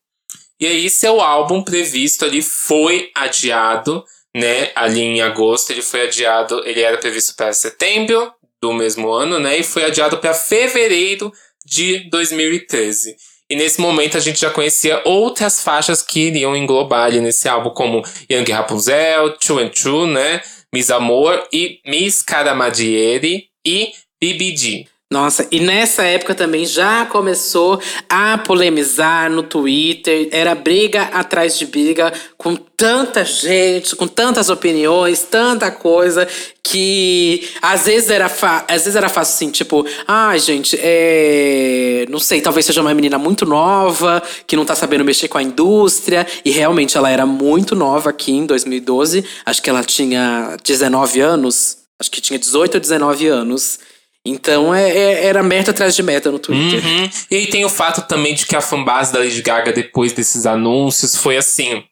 E aí, seu álbum previsto ali foi adiado, né? Ali em agosto, ele foi adiado. Ele era previsto para setembro do mesmo ano, né? E foi adiado para fevereiro de 2013. E nesse momento a gente já conhecia outras faixas que iriam englobar ali nesse álbum, como Young Rapunzel, Two and Two, né? Miss Amor e Miss Caramadieri e BBG. Nossa, e nessa época também já começou a polemizar no Twitter. Era briga atrás de briga, com tanta gente, com tantas opiniões, tanta coisa, que às vezes era, às vezes era fácil assim, tipo, ah, gente, é. Não sei, talvez seja uma menina muito nova, que não tá sabendo mexer com a indústria. E realmente ela era muito nova aqui em 2012. Acho que ela tinha 19 anos. Acho que tinha 18 ou 19 anos. Então é, é, era meta atrás de meta no Twitter. Uhum. E aí tem o fato também de que a fanbase da Lady Gaga, depois desses anúncios, foi assim.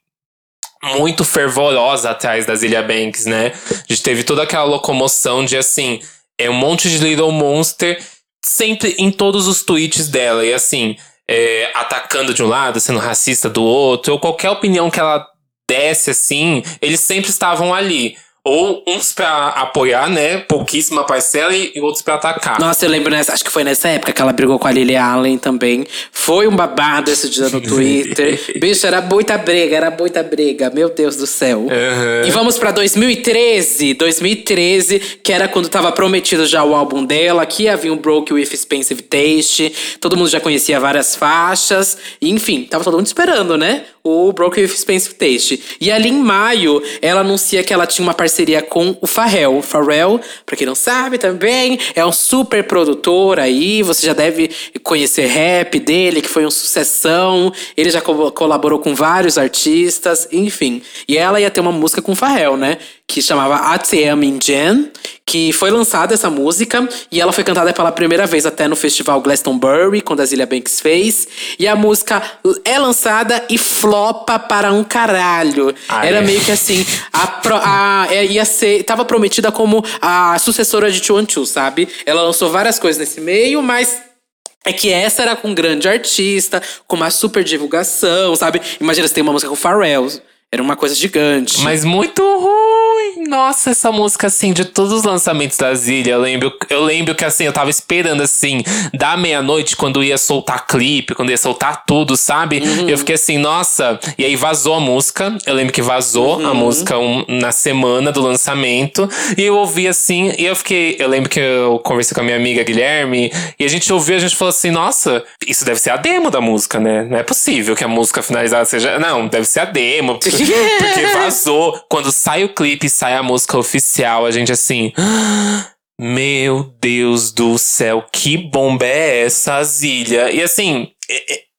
Muito fervorosa atrás da Zilia Banks, né? A gente teve toda aquela locomoção de assim. É um monte de Little Monster sempre em todos os tweets dela. E assim, é, atacando de um lado, sendo racista do outro, ou qualquer opinião que ela desse, assim, eles sempre estavam ali. Ou uns pra apoiar, né? Pouquíssima parcela e outros pra atacar. Nossa, eu lembro, nessa, acho que foi nessa época que ela brigou com a Lily Allen também. Foi um babado esse dia no [laughs] Twitter. Bicho, era muita briga, era muita briga. Meu Deus do céu. Uhum. E vamos pra 2013. 2013, que era quando tava prometido já o álbum dela. Que havia um Broke with Expensive Taste. Todo mundo já conhecia várias faixas. enfim, tava todo mundo esperando, né? O Broke with Expensive Taste. E ali em maio, ela anuncia que ela tinha uma parceria parceria com o Pharrell. Pharrell, pra quem não sabe também, é um super produtor aí. Você já deve conhecer rap dele, que foi uma sucessão. Ele já co colaborou com vários artistas, enfim. E ela ia ter uma música com o Pharrell, né? Que chamava ATM in Jen, que foi lançada essa música e ela foi cantada pela primeira vez até no festival Glastonbury, quando a Zilia Banks fez. E a música é lançada e flopa para um caralho. Ai. Era meio que assim, a, pro, a, é, ia ser. Tava prometida como a sucessora de Chuan Chu, sabe? Ela lançou várias coisas nesse meio, mas é que essa era com um grande artista, com uma super divulgação, sabe? Imagina, você tem uma música com o Pharrell. Era uma coisa gigante. Mas muito ruim. Nossa, essa música, assim, de todos os lançamentos da Zilha, eu lembro, eu lembro que, assim, eu tava esperando, assim, da meia-noite, quando ia soltar clipe, quando ia soltar tudo, sabe? Uhum. Eu fiquei assim, nossa. E aí vazou a música. Eu lembro que vazou uhum. a música um, na semana do lançamento. E eu ouvi, assim, e eu fiquei. Eu lembro que eu conversei com a minha amiga Guilherme, e a gente ouviu, a gente falou assim, nossa, isso deve ser a demo da música, né? Não é possível que a música finalizada seja. Não, deve ser a demo. Porque [laughs] vazou. Quando sai o clipe, sai a música oficial, a gente assim. Meu Deus do céu, que bomba é essa, Zilha? E assim,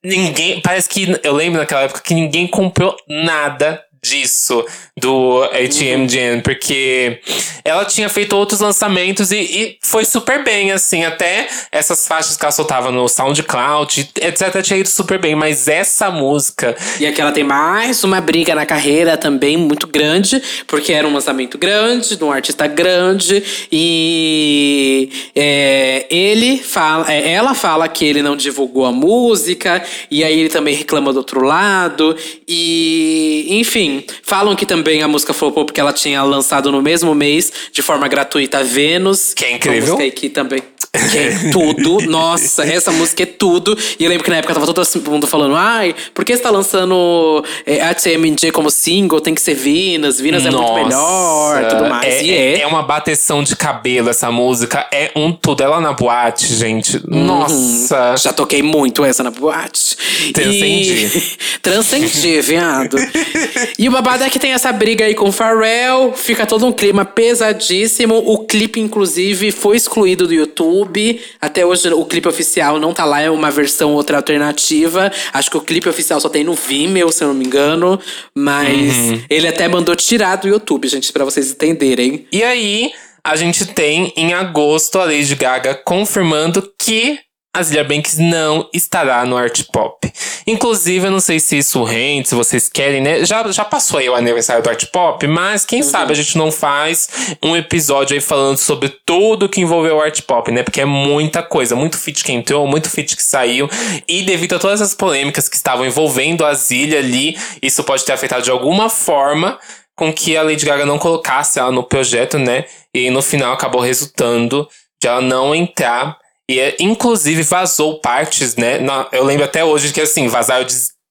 ninguém. Parece que. Eu lembro naquela época que ninguém comprou nada disso do ATM uhum. Gen, porque ela tinha feito outros lançamentos e, e, foi super bem, assim, até essas faixas que ela soltava no SoundCloud, etc, tinha ido super bem, mas essa música... E aqui ela tem mais uma briga na carreira também muito grande, porque era um lançamento grande, de um artista grande, e é, ele fala, é, ela fala que ele não divulgou a música, e aí ele também reclama do outro lado, e enfim, falam que também a música flopou porque ela tinha lançado no mesmo mês, de forma gratuita, Vênus. Que é incrível. Uma música também. Que é tudo. [laughs] Nossa, essa música é tudo. E eu lembro que na época tava todo mundo falando: ai, por que você tá lançando é, ATMG como single? Tem que ser Venus, Venus é muito melhor, tudo mais. É, e é. é uma bateção de cabelo essa música. É um tudo. Ela na boate, gente. Uhum. Nossa. Já toquei muito essa na boate. Transcendi. E... [laughs] Transcendi, viado. [laughs] e o babado é que tem essa briga aí com o Pharrell. Fica todo um clima pesadíssimo. O clipe, inclusive, foi excluído do YouTube. Até hoje o clipe oficial não tá lá, é uma versão outra alternativa. Acho que o clipe oficial só tem no Vimeo, se eu não me engano. Mas uhum. ele até mandou tirar do YouTube, gente, para vocês entenderem. E aí, a gente tem em agosto a Lady Gaga confirmando que a Zilia Banks não estará no Art Pop. Inclusive, eu não sei se isso rende, se vocês querem, né? Já, já passou aí o aniversário do Art Pop, mas quem uhum. sabe a gente não faz um episódio aí falando sobre tudo que envolveu o Art Pop, né? Porque é muita coisa, muito feat que entrou, muito feat que saiu. E devido a todas as polêmicas que estavam envolvendo a Zilia ali, isso pode ter afetado de alguma forma com que a Lady Gaga não colocasse ela no projeto, né? E no final acabou resultando de ela não entrar e, inclusive, vazou partes, né? eu lembro até hoje que, assim, vazaram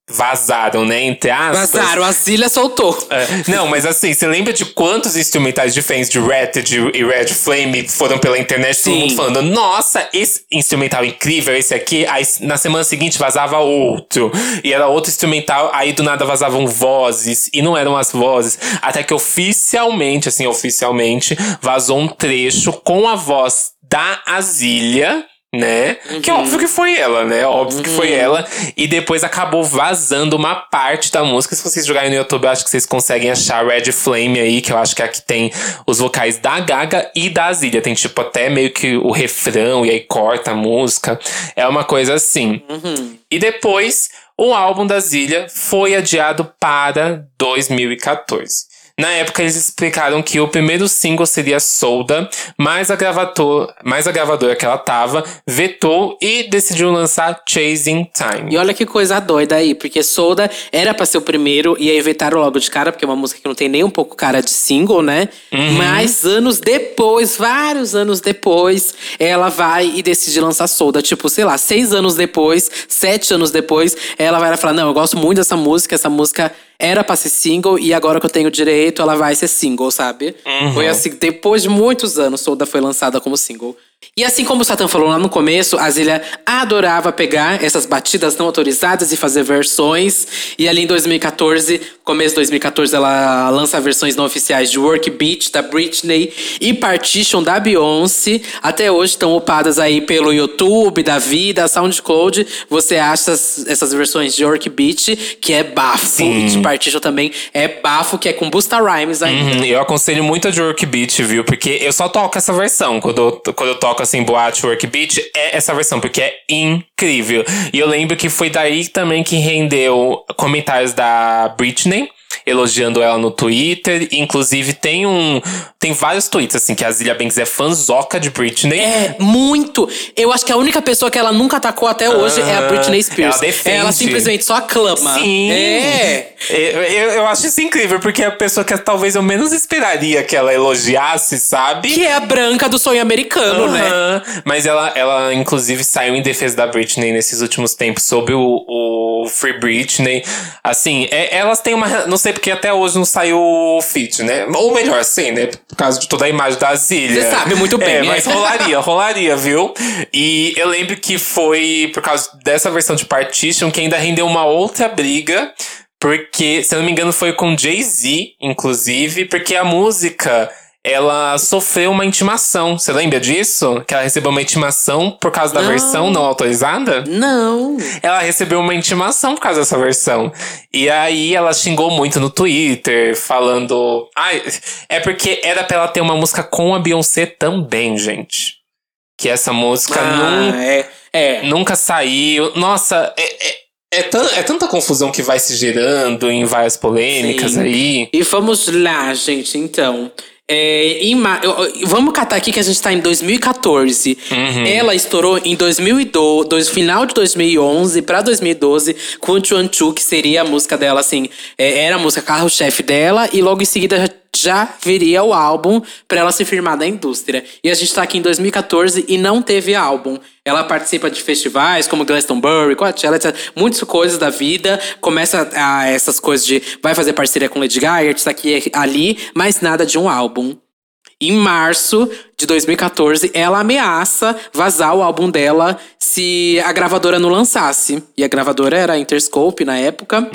vazaram, né? Entre aspas. Vazaram, a Zília soltou. É, não, mas assim, você lembra de quantos instrumentais diferentes de Red e Red Flame foram pela internet? Todo Sim. mundo falando, nossa, esse instrumental incrível, esse aqui. Aí na semana seguinte vazava outro. E era outro instrumental, aí do nada vazavam vozes. E não eram as vozes. Até que oficialmente, assim, oficialmente, vazou um trecho com a voz da Azília. Né? Que é óbvio que foi ela, né? Óbvio que foi ela. E depois acabou vazando uma parte da música. Se vocês jogarem no YouTube, eu acho que vocês conseguem achar Red Flame aí, que eu acho que é a que tem os vocais da Gaga e da Azília. Tem tipo até meio que o refrão e aí corta a música. É uma coisa assim. E depois, o álbum da Zilha foi adiado para 2014. Na época, eles explicaram que o primeiro single seria Solda, mas a, gravador, mas a gravadora que ela tava vetou e decidiu lançar Chasing Time. E olha que coisa doida aí, porque Soda era pra ser o primeiro, e aí vetaram logo de cara, porque é uma música que não tem nem um pouco cara de single, né? Mas anos depois, vários anos depois, ela vai e decide lançar Soda. Tipo, sei lá, seis anos depois, sete anos depois, ela vai lá falar: Não, eu gosto muito dessa música, essa música era pra ser single, e agora que eu tenho direito, ela vai ser single, sabe? Foi assim, depois de muitos anos, Soda foi lançada como single. E assim como o Satan falou lá no começo, a Zilha adorava pegar essas batidas não autorizadas e fazer versões. E ali em 2014, começo de 2014, ela lança versões não oficiais de Work Beat da Britney e Partition da Beyoncé. Até hoje estão upadas aí pelo YouTube, da vida, SoundCloud. Você acha essas, essas versões de Work Beat, que é bafo. Sim. E de Partition também é bafo, que é com Busta Rhymes ainda. Uhum, eu aconselho muito a de Work Beat, viu? Porque eu só toco essa versão. Quando eu, quando eu toco assim, boate Work Beat, é essa versão, porque é incrível. E eu lembro que foi daí também que rendeu comentários da Britney. Elogiando ela no Twitter. Inclusive, tem um. Tem vários tweets, assim, que a Zilia Banks é fanzoca de Britney. É, muito. Eu acho que a única pessoa que ela nunca atacou até hoje é a Ah, Britney Spears. ela defende. simplesmente só aclama. Sim. É. Eu, eu, eu acho isso incrível, porque é a pessoa que talvez eu menos esperaria que ela elogiasse, sabe? Que é a branca do sonho americano, né? Mas ela, ela, inclusive, saiu em defesa da Britney nesses últimos tempos sobre o, o Free Britney. Assim, é- elas têm uma. Não sei porque até hoje não saiu o feat, né? Ou melhor, sim, né? Por causa de toda a imagem da Zilha. Você sabe muito bem, É, mas rolaria, rolaria, viu? E eu lembro que foi por causa dessa versão de Partition que ainda rendeu uma outra briga. Porque, se eu não me engano, foi com Jay-Z, inclusive, porque a música ela sofreu uma intimação. Você lembra disso? Que ela recebeu uma intimação por causa da Não. versão não autorizada? Não. Ela recebeu uma intimação por causa dessa versão. E aí ela xingou muito no Twitter, falando. Ai, é porque era pra ela ter uma música com a Beyoncé também, gente. Que essa música Ah, é. É. nunca saiu. Nossa, é, é, é, é tanta confusão que vai se gerando em várias polêmicas Sim. aí. E vamos lá, gente, então. É, ma- vamos catar aqui que a gente tá em 2014. Uhum. Ela estourou em 2012, dois- final de 2011 pra 2012 com Chuan Chu, que seria a música dela, assim, é, era a música carro-chefe dela, e logo em seguida já, viria o álbum pra ela se firmar da indústria. E a gente tá aqui em 2014 e não teve álbum. Ela participa de festivais como Glastonbury, Coachella, etc. Muitas coisas da vida. Começa a essas coisas de vai fazer parceria com Lady Gaga, isso aqui ali, mas nada de um álbum. Em março de 2014, ela ameaça vazar o álbum dela se a gravadora não lançasse. E a gravadora era a Interscope na época.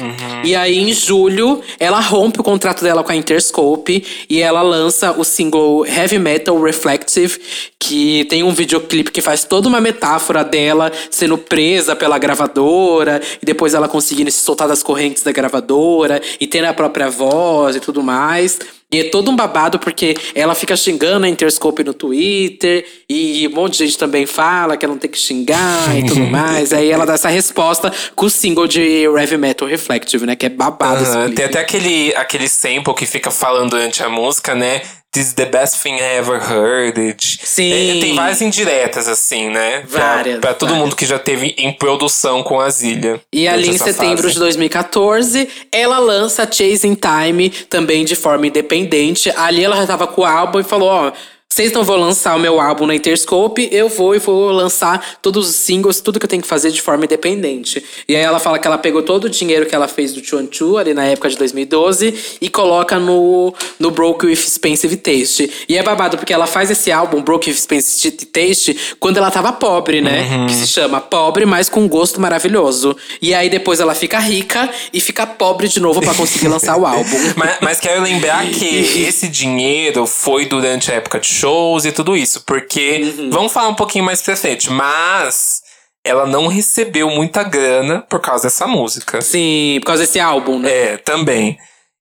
E aí, em julho, ela rompe o contrato dela com a Interscope e ela lança o single Heavy Metal Reflective, que tem um videoclipe que faz toda uma metáfora dela sendo presa pela gravadora e depois ela conseguindo se soltar das correntes da gravadora e ter a própria voz e tudo mais. E é todo um babado porque ela fica xingando a Interscope no Twitter e um monte de gente também fala que ela não tem que xingar e tudo [laughs] mais. Aí ela dá essa resposta com o single de Heavy Metal Reflective, né? Que é babado clipe. tem até aquele, aquele sample que fica falando durante a música, né? This is the best thing I ever heard. It. Sim. É, tem várias indiretas, assim, né? Pra- Várias, Pra, todo várias. mundo que já teve em produção com a Zilha. E ali em setembro fase. de 2014, ela lança Chasing Time, também de forma independente. Ali ela já tava com o álbum e falou: Ó, vocês não vão lançar o meu álbum na Interscope, eu vou e vou lançar todos os singles, tudo que eu tenho que fazer de forma independente. E aí ela fala que ela pegou todo o dinheiro que ela fez do Chuan Chu ali na época de 2012 e coloca no, no Broke with Expensive Taste. E é babado porque ela faz esse álbum, Broke with Expensive Taste, quando ela tava pobre, né? Uhum. Que se chama Pobre, mas com gosto maravilhoso. E aí depois ela fica rica e fica pobre de novo pra conseguir lançar o [laughs] álbum. Mas, mas quero lembrar que [laughs] esse dinheiro foi durante a época de shows e tudo isso. Porque, Uhum. vamos falar um pouquinho mais pra frente, mas ela não recebeu muita grana por causa dessa música. Sim, por causa desse álbum, né? É, também.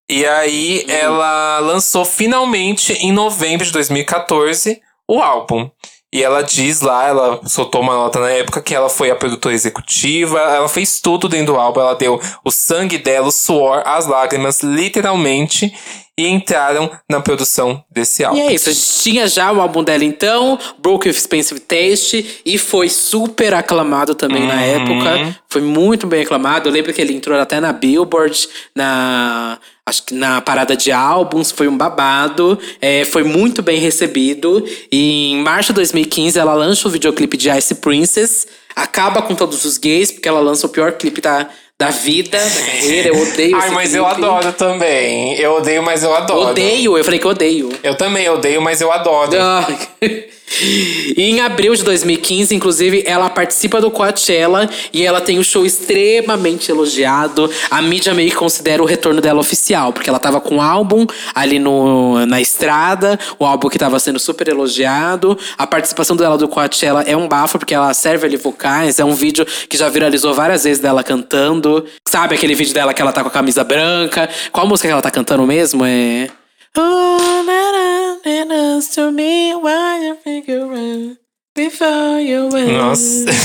E aí Uhum. ela lançou finalmente em novembro de 2014 o álbum. E ela diz lá, ela soltou uma nota na época que ela foi a produtora executiva, ela fez tudo dentro do álbum, ela deu o sangue dela, o suor, as lágrimas, literalmente, e entraram na produção desse álbum. E é isso, a gente tinha já o álbum dela então, Broke with Expensive Taste, e foi super aclamado também na época. Foi muito bem aclamado. Eu lembro que ele entrou até na Billboard, na. Acho que na parada de álbuns, foi um babado. É, foi muito bem recebido. E em março de 2015, ela lança o videoclipe de Ice Princess. Acaba com todos os gays, porque ela lança o pior clipe da, da vida, da carreira. Eu odeio Ai, mas eu clipe. adoro também. Eu odeio, mas eu adoro. Odeio, eu falei que odeio. Eu também odeio, mas eu adoro. Ah. [laughs] E em abril de 2015, inclusive, ela participa do Coachella e ela tem um show extremamente elogiado. A mídia meio que considera o retorno dela oficial, porque ela tava com um álbum ali no, na estrada, o álbum que tava sendo super elogiado. A participação dela do Coachella é um bafo, porque ela serve ali vocais. É um vídeo que já viralizou várias vezes dela cantando. Sabe aquele vídeo dela que ela tá com a camisa branca? Qual música que ela tá cantando mesmo? É. Oh, na, na, na, na, to me while you figure out before you win. Nossa. [laughs]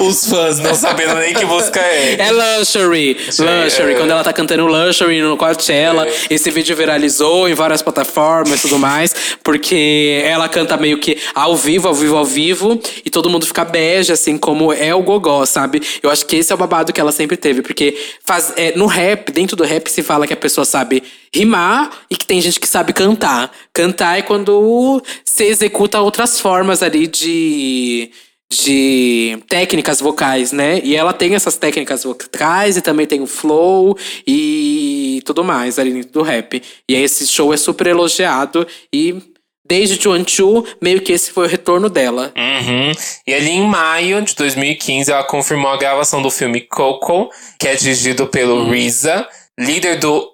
Os fãs não sabendo nem que música é. É Luxury. Luxury. é. Quando ela tá cantando Luxury no Coachella. É. Esse vídeo viralizou em várias plataformas e tudo mais. Porque ela canta meio que ao vivo, ao vivo, ao vivo. E todo mundo fica bege, assim, como é o gogó, sabe? Eu acho que esse é o babado que ela sempre teve. Porque faz, é, no rap, dentro do rap, se fala que a pessoa sabe rimar e que tem gente que sabe cantar. Cantar é quando você executa outras formas ali de de técnicas vocais, né? E ela tem essas técnicas vocais e também tem o flow e tudo mais ali dentro do rap. E aí esse show é super elogiado e desde Chuan Chu, meio que esse foi o retorno dela. Uhum. E ali em maio de 2015, ela confirmou a gravação do filme Coco, que é dirigido pelo RZA, líder do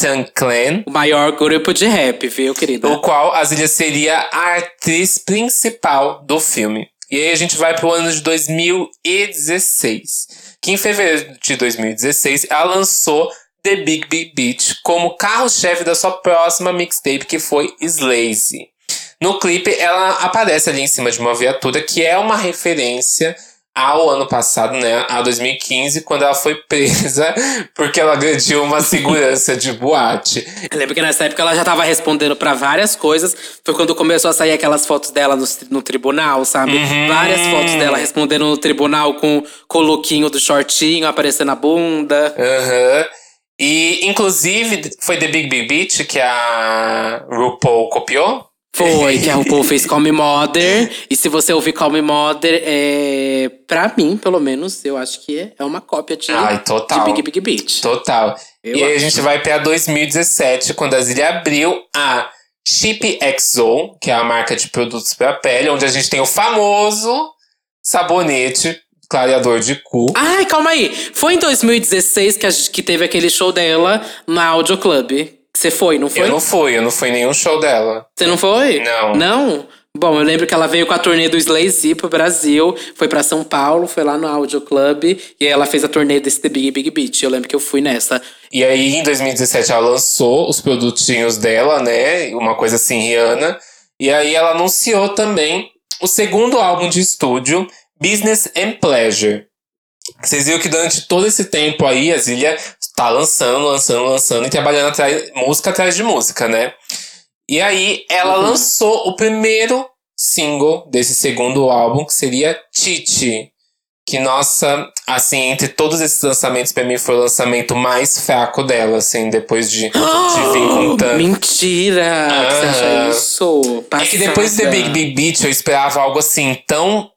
Wu-Tang Clan, O maior grupo de rap, viu, querida? o qual a Zilia seria a atriz principal do filme. E aí a gente vai pro ano de 2016, que em fevereiro de 2016 ela lançou The Big Big Beat como carro-chefe da sua próxima mixtape, que foi Slazy. No clipe, ela aparece ali em cima de uma viatura, que é uma referência ao ano passado, né, a 2015, quando ela foi presa [laughs] porque ela agrediu uma segurança de boate. Eu lembro que nessa época ela já tava respondendo pra várias coisas. Foi quando começou a sair aquelas fotos dela no, no tribunal, sabe? Várias fotos dela respondendo no tribunal com, com o lookinho do shortinho aparecendo a bunda. Aham. E, inclusive, foi The Big Big Beat que a RuPaul copiou. Foi, que a RuPaul [laughs] fez Call Me Mother. E se você ouvir Call Me Mother, é, pra mim, pelo menos, eu acho que é, é uma cópia de, Ai, total. de Big Big Beat. Total. Eu e aí a gente vai pra 2017, quando a Zilia abriu a Chip XO, que é a marca de produtos pra pele, onde a gente tem o famoso sabonete clareador de cu. Ai, calma aí. Foi em 2016 que, a gente- que teve aquele show dela na Audio Club. Você foi, não foi? Eu não fui, eu não fui em nenhum show dela. Você não foi? Não. Não? Bom, eu lembro que ela veio com a turnê do Slazy pro Brasil, foi pra São Paulo, foi lá no Audio Club, e aí ela fez a turnê desse The Big Big Beat. Eu lembro que eu fui nessa. E aí, em 2017, ela lançou os produtinhos dela, né? Uma coisa assim, Rihanna. E aí, ela anunciou também o segundo álbum de estúdio, Business and Pleasure. Vocês viram que durante todo esse tempo aí, a Zilia tá lançando, lançando, lançando e trabalhando atrás, música atrás de música, né? E aí, ela Uhum. lançou o primeiro single desse segundo álbum, que seria Titi. que, nossa, assim, entre todos esses lançamentos, pra mim foi o lançamento mais fraco dela, assim, depois de, de vir com [gasps] tanto. Mentira! isso? É que depois de The Big. Big Beat eu esperava algo assim tão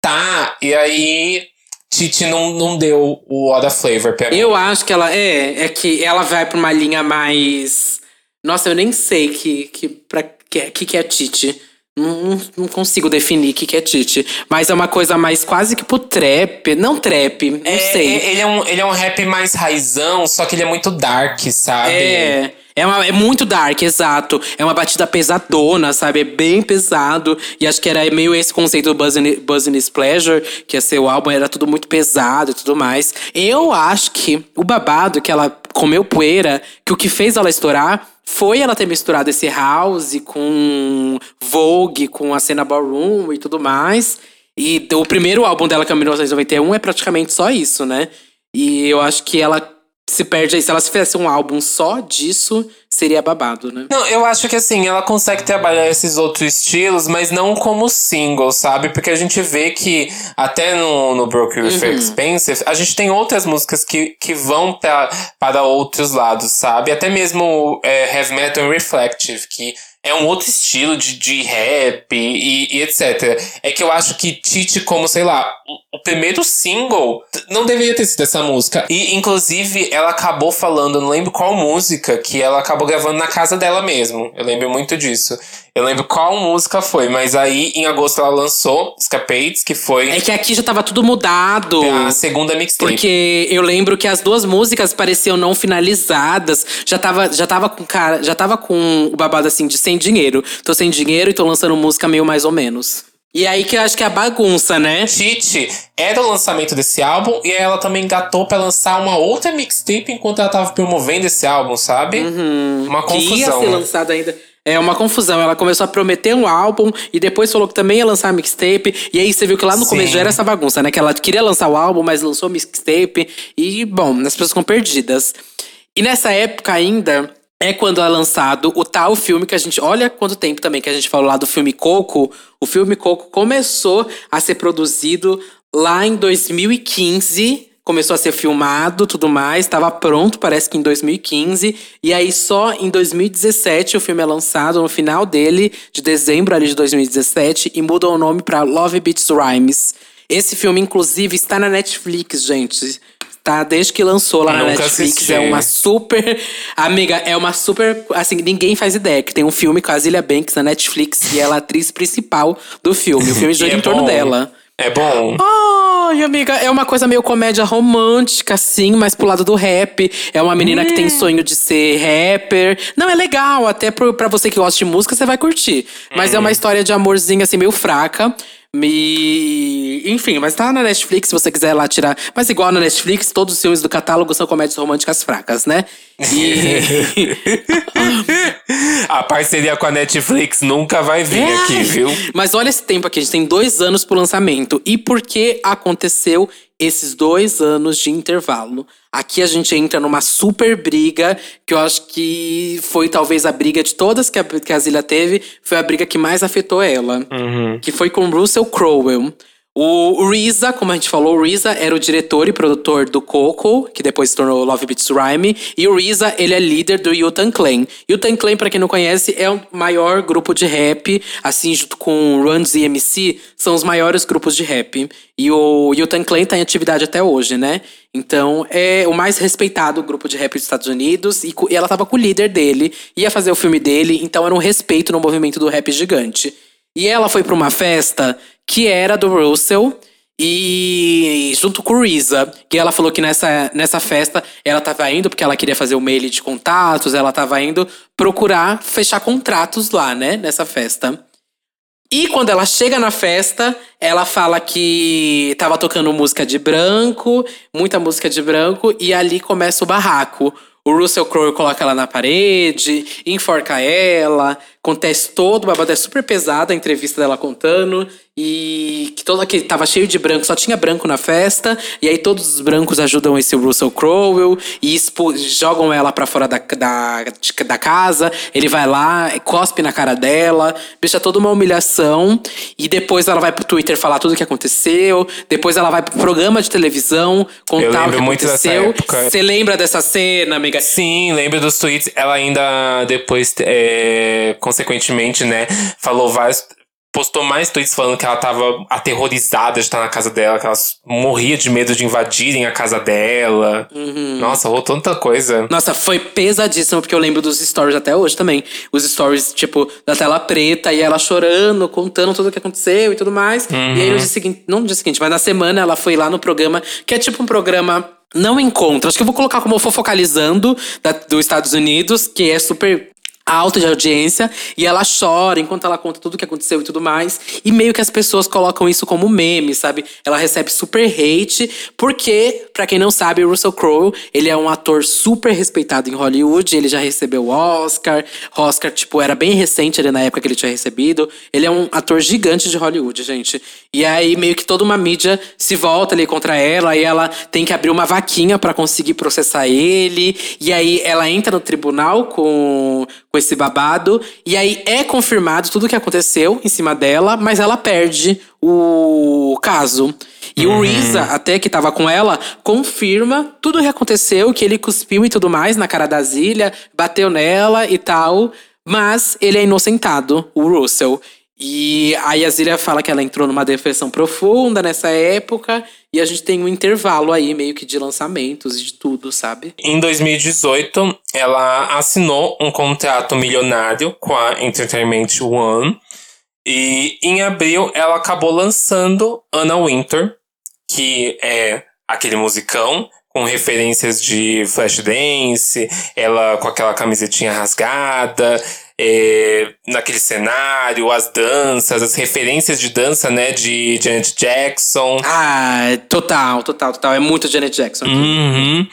tá, e aí Titi não, não deu o Oda Flavor pra mim. Eu acho que ela é, é que ela vai pra uma linha mais. Nossa, eu nem sei que que para que, que que é Titi. Não, não- consigo definir o que, que é Titi. Mas é uma coisa mais quase que pro trap. Não trap, não É, sei. é- ele, é um, ele é um rap mais raizão, só que ele é muito dark, sabe? É. É, uma- é muito dark, exato. É uma batida pesadona, sabe? É bem pesado. E acho que era meio esse conceito do Buzzin', Buzzin' Pleasure, que ia ser o álbum, era tudo muito pesado e tudo mais. Eu acho que o babado que ela comeu poeira, que o que fez ela estourar foi ela ter misturado esse house com Vogue, com a cena ballroom e tudo mais. E o primeiro álbum dela, que é 1991, é praticamente só isso, né? E eu acho que ela se perde aí. Se ela fizesse um álbum só disso, seria babado, né? Não, eu acho que assim, ela consegue trabalhar esses outros estilos, mas não como single, sabe? Porque a gente vê que até no, no Broke With Uhum. Expensive, a gente tem outras músicas que, que vão pra, para outros lados, sabe? Até mesmo é, Heavy Metal Reflective, que é um outro estilo de, de rap e, e etc. É que eu acho que Titi, como, sei lá, o, primeiro single, não deveria ter sido essa música. E, inclusive, ela acabou falando, não lembro qual música, que ela acabou gravando na casa dela mesmo. Eu lembro muito disso. Eu lembro qual música foi, mas aí em agosto ela lançou Escapades, que foi É que aqui já tava tudo mudado. a segunda mixtape. Porque eu lembro que as duas músicas pareciam não finalizadas. Já tava, já tava com cara, já tava com o babado assim de sem dinheiro. Tô sem dinheiro e tô lançando música meio mais ou menos. E aí que eu acho que é a bagunça, né? Titi era o lançamento desse álbum e aí ela também engatou pra lançar uma outra mixtape enquanto ela tava promovendo esse álbum, sabe? Uma Que ia confusão. ser né? lançado ainda. É uma confusão. Ela começou a prometer um álbum e depois falou que também ia lançar mixtape. E aí você viu que lá no Sim. começo já era essa bagunça, né? Que ela queria lançar o álbum, mas lançou mixtape. E, bom, as pessoas ficam perdidas. E nessa época ainda é quando é lançado o tal filme que a gente. Olha quanto tempo também que a gente falou lá do filme Coco. O filme Coco começou a ser produzido lá em 2015 começou a ser filmado, tudo mais, estava pronto, parece que em 2015, e aí só em 2017 o filme é lançado no final dele, de dezembro ali de 2017, e muda o nome para Love Beats Rhymes. Esse filme inclusive está na Netflix, gente. Tá desde que lançou lá na Nunca Netflix, assisti. é uma super. Amiga, é uma super. Assim, ninguém faz ideia que tem um filme com a Zilia Banks na Netflix e ela é a atriz principal do filme. O [laughs] filme gira é em torno bom. dela. É bom. Ai, amiga, é uma coisa meio comédia romântica, assim, mas pro lado do rap. É uma menina que tem sonho de ser rapper. Não, é legal, até pro, pra você que gosta de música, você vai curtir. Mas é uma história de amorzinho, assim, meio fraca. Me... Enfim, mas tá na Netflix, se você quiser lá tirar. Mas igual na Netflix, todos os filmes do catálogo são comédias românticas fracas, né? E. [laughs] A parceria com a Netflix nunca vai vir É. aqui, viu? Mas olha esse tempo aqui, a gente tem dois anos pro lançamento. E por que aconteceu esses dois anos de intervalo? Aqui a gente entra numa super briga, que eu acho que foi talvez a briga de todas que a, que a teve, foi a briga que mais afetou ela. Que foi com Russell Crowe. O Reza, como a gente falou, o Reza era o diretor e produtor do Coco, que depois se tornou Love Beats Rhyme. E o Reza, ele é líder do Yutan Clan. Yutan Clan, pra quem não conhece, é o maior grupo de rap, assim, junto com Run DMC, são os maiores grupos de rap. E o Yutan Clan tá em atividade até hoje, né? Então, é o mais respeitado grupo de rap dos Estados Unidos. E, e ela tava com o líder dele, ia fazer o filme dele, então era um respeito no movimento do rap gigante. E ela foi pra uma festa que era do Russell e junto com o Reza. E ela falou que nessa, nessa festa ela tava indo porque ela queria fazer o mail de contatos, ela tava indo procurar fechar contratos lá, né, nessa festa. E quando ela chega na festa, ela fala que tava tocando música de branco, muita música de branco, e ali começa o barraco. O Russell Crowe coloca ela na parede, enforca ela, acontece todo, o babado é super pesado, a entrevista dela contando. E que todo aquele tava cheio de branco, só tinha branco na festa. E aí todos os brancos ajudam esse Russell Crowe e expo, jogam ela pra fora da, da, da casa. Ele vai lá, cospe na cara dela, deixa toda uma humilhação. E depois ela vai pro Twitter falar tudo o que aconteceu. Depois ela vai pro programa de televisão contar o que aconteceu. Você lembra dessa cena, amiga? Sim, lembro dos tweets. Ela ainda depois, é, consequentemente, né, falou vários postou mais tweets falando que ela tava aterrorizada de estar na casa dela, que ela morria de medo de invadirem a casa dela. Uhum. Nossa, rolou tanta coisa. Nossa, foi pesadíssimo, porque eu lembro dos stories até hoje também. Os stories, tipo, da tela preta e ela chorando, contando tudo o que aconteceu e tudo mais. Uhum. E aí no dia seguinte, não no dia seguinte, mas na semana ela foi lá no programa, que é tipo um programa não encontro. Acho que eu vou colocar como fofocalizando da, dos Estados Unidos, que é super alta de audiência e ela chora enquanto ela conta tudo o que aconteceu e tudo mais. E meio que as pessoas colocam isso como meme, sabe? Ela recebe super hate, porque, para quem não sabe, o Russell Crowe, ele é um ator super respeitado em Hollywood, ele já recebeu Oscar. Oscar, tipo, era bem recente ali na época que ele tinha recebido. Ele é um ator gigante de Hollywood, gente. E aí meio que toda uma mídia se volta ali contra ela e ela tem que abrir uma vaquinha para conseguir processar ele. E aí ela entra no tribunal com, com esse babado. E aí é confirmado tudo o que aconteceu em cima dela, mas ela perde o caso. E uhum. o Reza, até que tava com ela, confirma tudo o que aconteceu, que ele cuspiu e tudo mais na cara da Zilha, bateu nela e tal. Mas ele é inocentado, o Russell. E a Zilha fala que ela entrou numa depressão profunda nessa época. E a gente tem um intervalo aí, meio que de lançamentos e de tudo, sabe? Em 2018, ela assinou um contrato milionário com a Entertainment One. E em abril, ela acabou lançando Anna Winter, que é aquele musicão com referências de Flashdance, ela com aquela camisetinha rasgada, é, naquele cenário, as danças, as referências de dança, né, de Janet Jackson. Ah, total, total, total. É muito Janet Jackson. Uhum.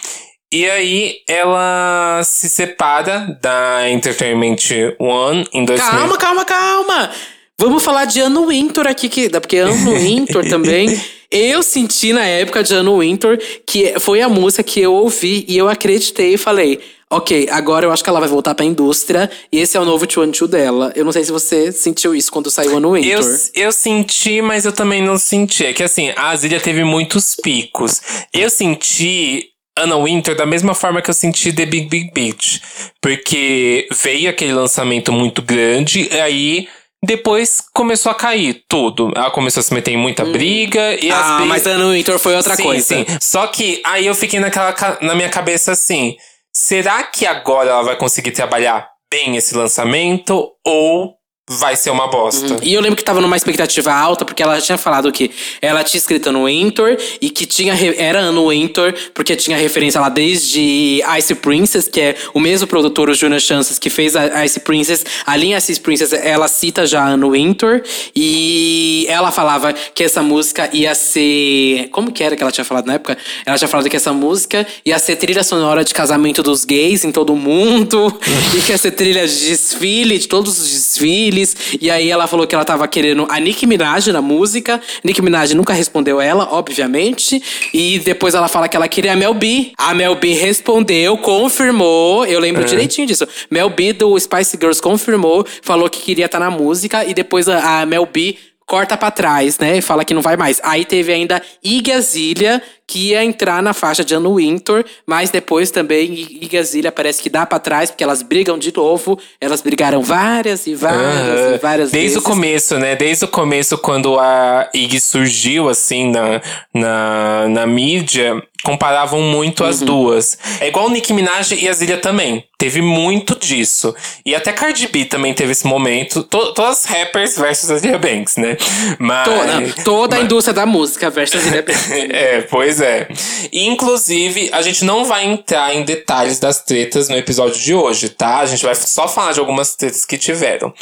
E aí ela se separa da Entertainment One em 2000. Calma, calma, calma! Vamos falar de Ano Winter aqui, que, porque Ano [laughs] Winter também. Eu senti na época de Ano Winter que foi a música que eu ouvi e eu acreditei e falei: ok, agora eu acho que ela vai voltar pra indústria e esse é o novo Two dela. Eu não sei se você sentiu isso quando saiu no Winter. Eu, eu senti, mas eu também não senti. É que assim, a Zilia teve muitos picos. Eu senti Anna Winter da mesma forma que eu senti The Big Big Beach. Porque veio aquele lançamento muito grande e aí depois começou a cair tudo. Ela começou a se meter em muita hum. briga e Ah, mas Anna Winter foi outra sim, coisa. Sim. Só que aí eu fiquei naquela na minha cabeça assim, Será que agora ela vai conseguir trabalhar bem esse lançamento ou vai ser uma bosta. Uhum. E eu lembro que tava numa expectativa alta, porque ela tinha falado que ela tinha escrito no Winter e que tinha era no Winter, porque tinha referência lá desde Ice Princess, que é o mesmo produtor, o Jonas Chances, que fez a Ice Princess. A linha Ice Princess, ela cita já no Winter. E ela falava que essa música ia ser. Como que era que ela tinha falado na época? Ela tinha falado que essa música ia ser trilha sonora de casamento dos gays em todo mundo. [laughs] e que ia ser trilha de desfile, de todos os desfiles e aí ela falou que ela tava querendo a Nicki Minaj na música. Nicki Minaj nunca respondeu ela, obviamente. E depois ela fala que ela queria a Mel B. A Mel B respondeu, confirmou. Eu lembro é. direitinho disso. Mel B do Spice Girls confirmou, falou que queria estar tá na música. E depois a, a Mel B corta para trás, né? Fala que não vai mais. Aí teve ainda Iggy Azalea, que ia entrar na faixa de Ano Winter, mas depois também Iggy Azalea parece que dá para trás, porque elas brigam de novo. Elas brigaram várias e várias e várias Desde vezes. o começo, né? Desde o começo, quando a Iggy surgiu, assim, na, na, na mídia, comparavam muito uhum. as duas. É igual Nicki Minaj e a Zilia também. Teve muito disso. E até Cardi B também teve esse momento. To todas as rappers versus a Zilia Banks, né? Mas, toda, toda mas... a indústria da música versus a Zilia [laughs] Banks. é, pois é. E, inclusive, a gente não vai entrar em detalhes das tretas no episódio de hoje, tá? A gente vai só falar de algumas tretas que tiveram.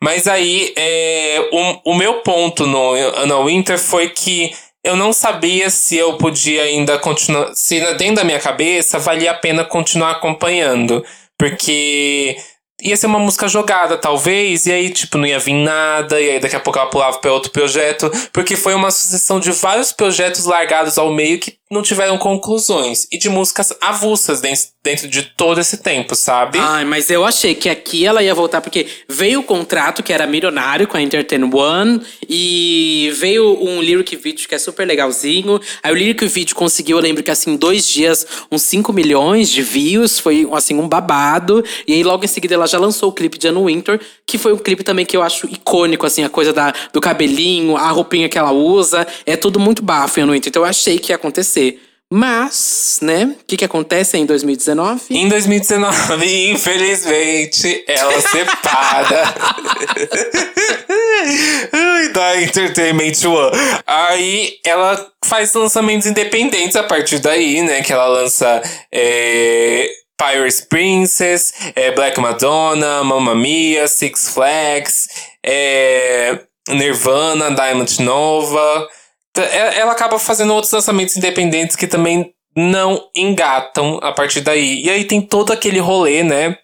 Mas aí, é, o, o meu ponto no Anna Winter foi que eu não sabia se eu podia ainda continuar. Se dentro da minha cabeça valia a pena continuar acompanhando. Porque ia ser uma música jogada, talvez, e aí, tipo, não ia vir nada, e aí daqui a pouco ela pulava pra outro projeto, porque foi uma sucessão de vários projetos largados ao meio que não tiveram conclusões, e de músicas avulsas dentro de todo esse tempo, sabe? Ai, mas eu achei que aqui ela ia voltar, porque veio o contrato que era milionário com a Entertain One, e veio um lyric video que é super legalzinho. Aí o lyric video conseguiu, eu lembro que assim, dois dias, uns 5 milhões de views, foi assim, um babado. E aí logo em seguida ela já lançou o clipe de Anno Winter, que foi um clipe também que eu acho icônico, assim, a coisa da, do cabelinho, a roupinha que ela usa, é tudo muito bafo em Anno Winter. Então eu achei que ia acontecer. Mas, né, o que, que acontece em 2019? Em 2019, [laughs] infelizmente, ela separa [laughs] da Entertainment One. Aí ela faz lançamentos independentes a partir daí, né? Que ela lança é, Pirates Princess, é, Black Madonna, Mamma Mia, Six Flags, é, Nirvana, Diamond Nova. É, ela acaba fazendo outros lançamentos independentes que também não engatam a partir daí. E aí tem todo aquele rolê, né?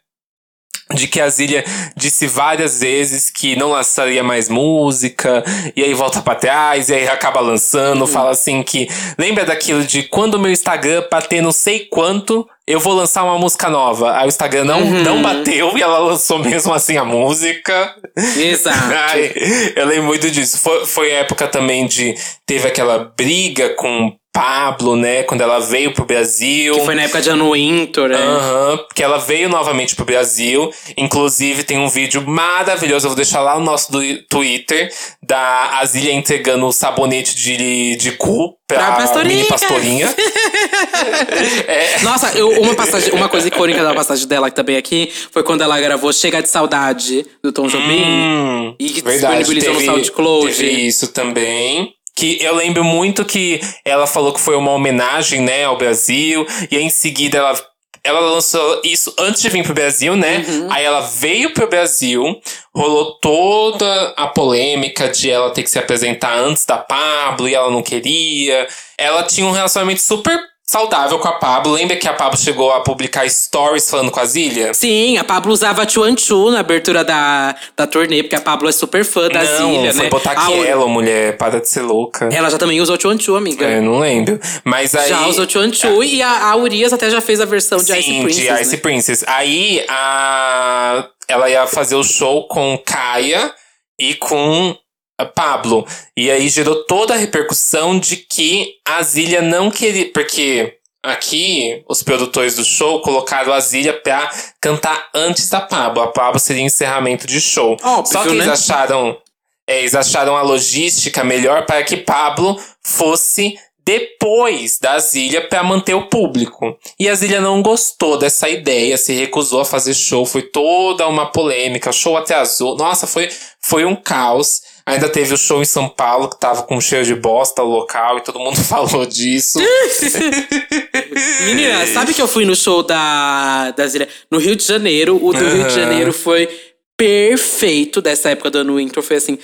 de que a Zília disse várias vezes que não lançaria mais música, e aí volta pra trás, e aí acaba lançando, uhum. fala assim que. Lembra daquilo de quando o meu Instagram bater não sei quanto, eu vou lançar uma música nova. Aí o Instagram não, uhum. não bateu e ela lançou mesmo assim a música. Exato. [laughs] Ai, eu lembro muito disso. Foi, foi época também de. Teve aquela briga com Pablo, né? Quando ela veio pro Brasil. Que foi na época de Ano Winter, né? Aham. Uhum, que ela veio novamente pro Brasil. Inclusive, tem um vídeo maravilhoso. Eu vou deixar lá no nosso Twitter. Da Azília entregando o sabonete de, de cu pra, pra pastorinha. mini pastorinha. [laughs] é. Nossa, eu, uma, passagem, uma coisa icônica da passagem dela também aqui foi quando ela gravou Chega de Saudade do Tom Jobim. Hum, e verdade, disponibilizou teve, no SoundCloud. Teve isso também. Que eu lembro muito que ela falou que foi uma homenagem, né, ao Brasil. E aí, em seguida ela ela lançou isso antes de vir pro Brasil, né? Uhum. Aí ela veio pro Brasil, rolou toda a polêmica de ela ter que se apresentar antes da Pablo e ela não queria. Ela tinha um relacionamento super saudável com a Pablo. Lembra que a Pablo chegou a publicar stories falando com a Zília? Sim, a Pablo usava Chuan Chu na abertura da, da turnê, porque a Pablo é super fã da não, Zília, foi né? botar aquela, mulher, para de ser louca. Ela já também usou Chuan Chu, amiga. É, não lembro. Mas aí... Já usou Chuan Chu é. e a, a Urias até já fez a versão de Sim, Ice Princess, de Ice né? Princess. Aí, a... ela ia fazer o show com Kaia e com Pablo. E aí gerou toda a repercussão de que a Zília não queria. Porque aqui os produtores do show colocaram a Zília pra cantar antes da Pablo. A Pablo seria encerramento de show. Óbvio, Só que eles né? acharam. É, eles acharam a logística melhor para que Pablo fosse depois da Zília para manter o público. E a Zília não gostou dessa ideia, se recusou a fazer show, foi toda uma polêmica, o show atrasou. Nossa, foi, foi um caos. Ainda teve o show em São Paulo, que tava com cheiro de bosta local, e todo mundo [laughs] falou disso. [laughs] Menina, sabe que eu fui no show da, da Zília no Rio de Janeiro? O do uhum. Rio de Janeiro foi perfeito dessa época do ano Winter. Foi assim,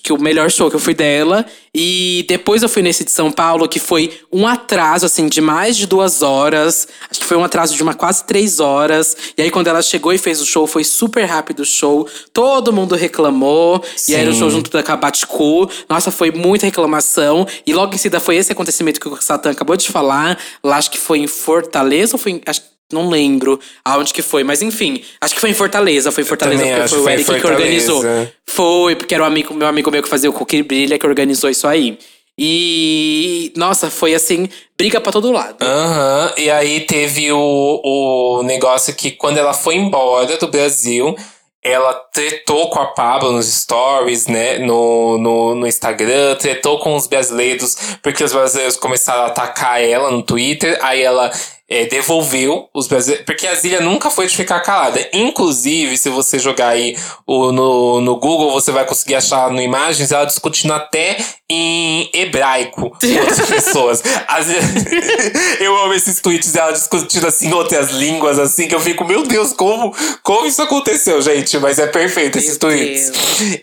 que o melhor show que eu fui dela. E depois eu fui nesse de São Paulo, que foi um atraso, assim, de mais de duas horas. Acho que foi um atraso de uma quase três horas. E aí, quando ela chegou e fez o show, foi super rápido o show. Todo mundo reclamou. Sim. E aí, o show junto da Kabatiku. Nossa, foi muita reclamação. E logo em seguida foi esse acontecimento que o Satan acabou de falar. Lá, acho que foi em Fortaleza ou foi em. Acho não lembro aonde que foi, mas enfim. Acho que foi em Fortaleza. Foi em Fortaleza, porque foi o Eric que organizou. Foi, porque era um amigo, meu amigo meu que fazia o Cookie Brilha que organizou isso aí. E. Nossa, foi assim, briga para todo lado. Aham. Uhum. E aí teve o, o negócio que quando ela foi embora do Brasil, ela tretou com a Pablo nos stories, né? No, no, no Instagram, tretou com os brasileiros, porque os brasileiros começaram a atacar ela no Twitter. Aí ela é, devolveu os brasileiros. Porque a Zília nunca foi de ficar calada. Inclusive, se você jogar aí o, no, no Google, você vai conseguir achar no imagens ela discutindo até em hebraico com outras pessoas. As, [laughs] eu amo esses tweets dela discutindo assim outras línguas, assim, que eu fico, meu Deus, como, como isso aconteceu, gente? Mas é perfeito esses tweets.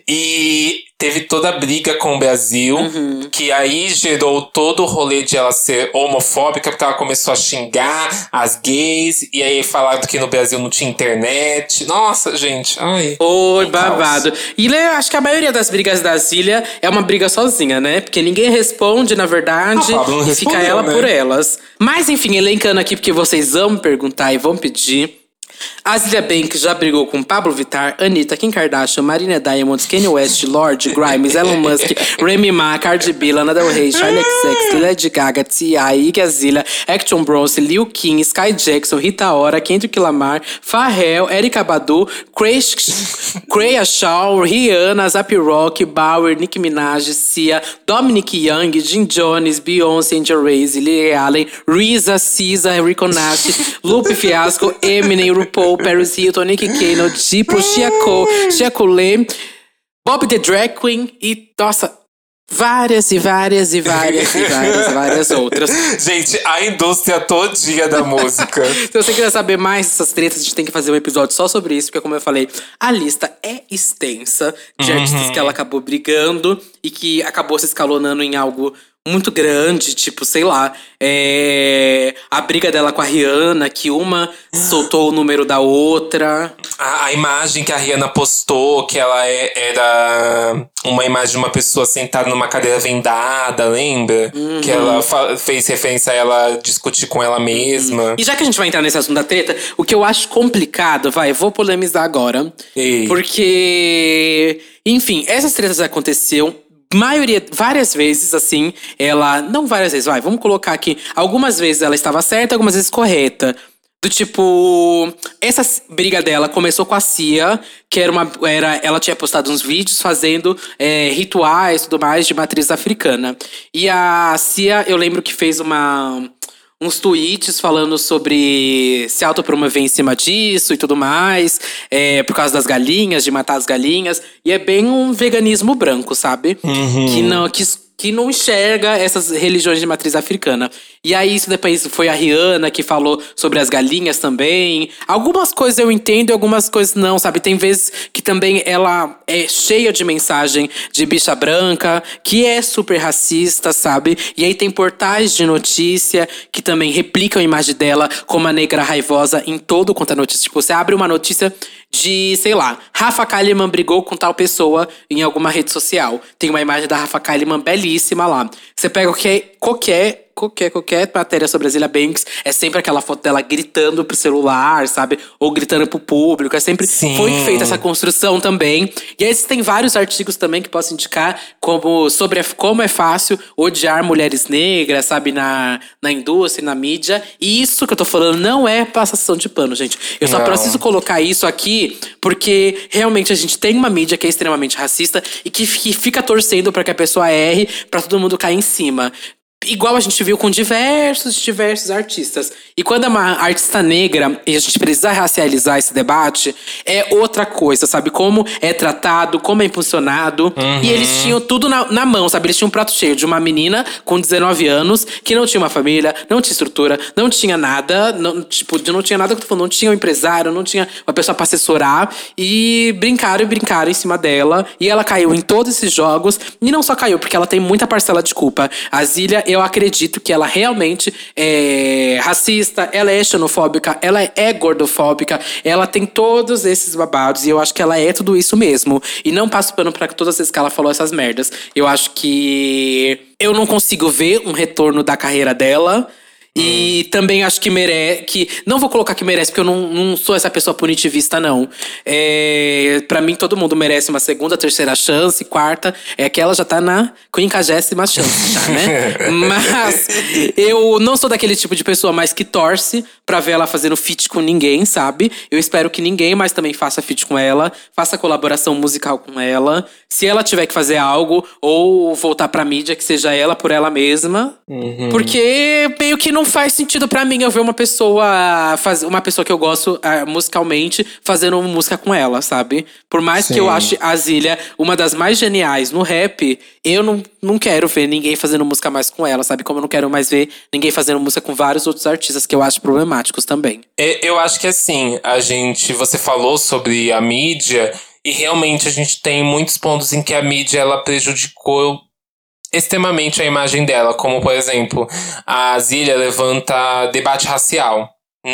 E teve toda a briga com o Brasil, Uhum. que aí gerou todo o rolê de ela ser homofóbica, porque ela começou a xingar as gays, e aí falaram que no Brasil não tinha internet. Nossa, gente, ai. Oi, caos. babado. E eu acho que a maioria das brigas da Zília é uma briga sozinha, né? Porque ninguém responde, na verdade, A Pablo não e fica ela né? por elas. Mas enfim, elencando aqui, porque vocês vão me perguntar e vão pedir. A Zilia Banks já brigou com Pablo Vittar, Anitta, Kim Kardashian, Marina Diamonds, Kanye West, Lorde, Grimes, Elon Musk, Remy Ma, Cardi B, Lana Del Rey, Charlie XX, Lady Gaga, T.I., Iggy Azalea, Action Bronze, Lil Kim, Sky Jackson, Rita Ora, Kendrick Lamar, Pharrell, Erika Badu, Crea Shaw, Rihanna, Zap Rock, Bauer, Nicki Minaj, Cia, Dominic Young, Jim Jones, Beyoncé, Angel Reis, Lily Allen, Risa, Cisa, Rico Nash, Lupe Fiasco, Eminem, RuPaul, Paris Hilton, Nick Cannon, Chia Cole, Chia Cole, Bob the Drag Queen e, nossa, várias e várias e várias e várias e várias outras. [laughs] Gente, a indústria todinha da música. [laughs] Se você quiser saber mais dessas tretas, a gente tem que fazer um episódio só sobre isso, porque, como eu falei, a lista é extensa de artistas que ela acabou brigando e que acabou se escalonando em algo muito grande, tipo, sei lá, é, a briga dela com a Rihanna, que uma soltou o número da outra. A, a imagem que a Rihanna postou, que ela é- era uma imagem de uma pessoa sentada numa cadeira vendada, lembra? Que ela fez referência a ela discutir com ela mesma. E já que a gente vai entrar nesse assunto da treta, o que eu acho complicado, vai, vou polemizar agora. Ei. Porque, enfim, essas tretas aconteceram. Maioria, várias vezes, assim, ela. Não várias vezes, vai, vamos colocar aqui. Algumas vezes ela estava certa, algumas vezes correta. Do tipo, essa briga dela começou com a Cia, que era uma. Era, ela tinha postado uns vídeos fazendo é, rituais e tudo mais de matriz africana. E a Cia, eu lembro que fez uma uns tweets falando sobre se autopromover em cima disso e tudo mais, é, por causa das galinhas, de matar as galinhas. E é bem um veganismo branco, sabe? Que não. Que, que não enxerga essas religiões de matriz africana. E aí, isso depois foi a Rihanna que falou sobre as galinhas também. Algumas coisas eu entendo algumas coisas não, sabe? Tem vezes que também ela é cheia de mensagem de bicha branca, que é super racista, sabe? E aí tem portais de notícia que também replicam a imagem dela como a negra raivosa em todo quanto é notícia. Tipo, você abre uma notícia de, sei lá, Rafa Kalimann brigou com tal pessoa em alguma rede social. Tem uma imagem da Rafa Kalimann belíssima lá. Você pega qualquer, qualquer, qualquer, qualquer matéria sobre a Zilia Banks, é sempre aquela foto dela gritando pro celular, sabe? Ou gritando pro público. É sempre. Sim. Foi feita essa construção também. E aí tem vários artigos também que posso indicar como sobre como é fácil odiar mulheres negras, sabe, na, na indústria, na mídia. E isso que eu tô falando não é passação de pano, gente. Eu só Não. preciso colocar isso aqui porque realmente a gente tem uma mídia que é extremamente racista e que, que fica torcendo pra que a pessoa erre, pra todo mundo cair em cima. Igual a gente viu com diversos, diversos artistas. E quando é uma artista negra, e a gente precisa racializar esse debate, é outra coisa, sabe? Como é tratado, como é impulsionado. E eles tinham tudo na, na mão, sabe? Eles tinham um prato cheio de uma menina com 19 anos, que não tinha uma família, não tinha estrutura, não tinha nada, não, tipo, não tinha nada que tô falando, não tinha um empresário, não tinha uma pessoa pra assessorar. E brincaram e brincaram em cima dela. E ela caiu em todos esses jogos. E não só caiu, porque ela tem muita parcela de culpa. A Zília, eu acredito que ela realmente é racista, ela é xenofóbica, ela é gordofóbica, ela tem todos esses babados. E eu acho que ela é tudo isso mesmo. E não passo pano pra todas as vezes que ela falou essas merdas. Eu acho que eu não consigo ver um retorno da carreira dela. E também acho que merece. Que, não vou colocar que merece, porque eu não, não sou essa pessoa punitivista, não. É, para mim, todo mundo merece uma segunda, terceira chance, quarta. É que ela já tá na quinquagésima chance, já, né? [laughs] Mas eu não sou daquele tipo de pessoa mais que torce pra ver ela fazendo feat com ninguém, sabe? Eu espero que ninguém mais também faça feat com ela, faça colaboração musical com ela. Se ela tiver que fazer algo, ou voltar pra mídia, que seja ela por ela mesma. Porque meio que não faz sentido pra mim eu ver uma pessoa faz, uma pessoa que eu gosto ah, musicalmente fazendo música com ela, sabe? Por mais que eu Sim. ache a Zília uma das mais geniais no rap, eu não, não quero ver ninguém fazendo música mais com ela, sabe? Como eu não quero mais ver ninguém fazendo música com vários outros artistas que eu acho problemáticos também. É, Eu acho que assim, a gente. Você falou sobre a mídia. E realmente a gente tem muitos pontos em que a mídia ela prejudicou extremamente a imagem dela, como por exemplo, a Zília levanta debate racial.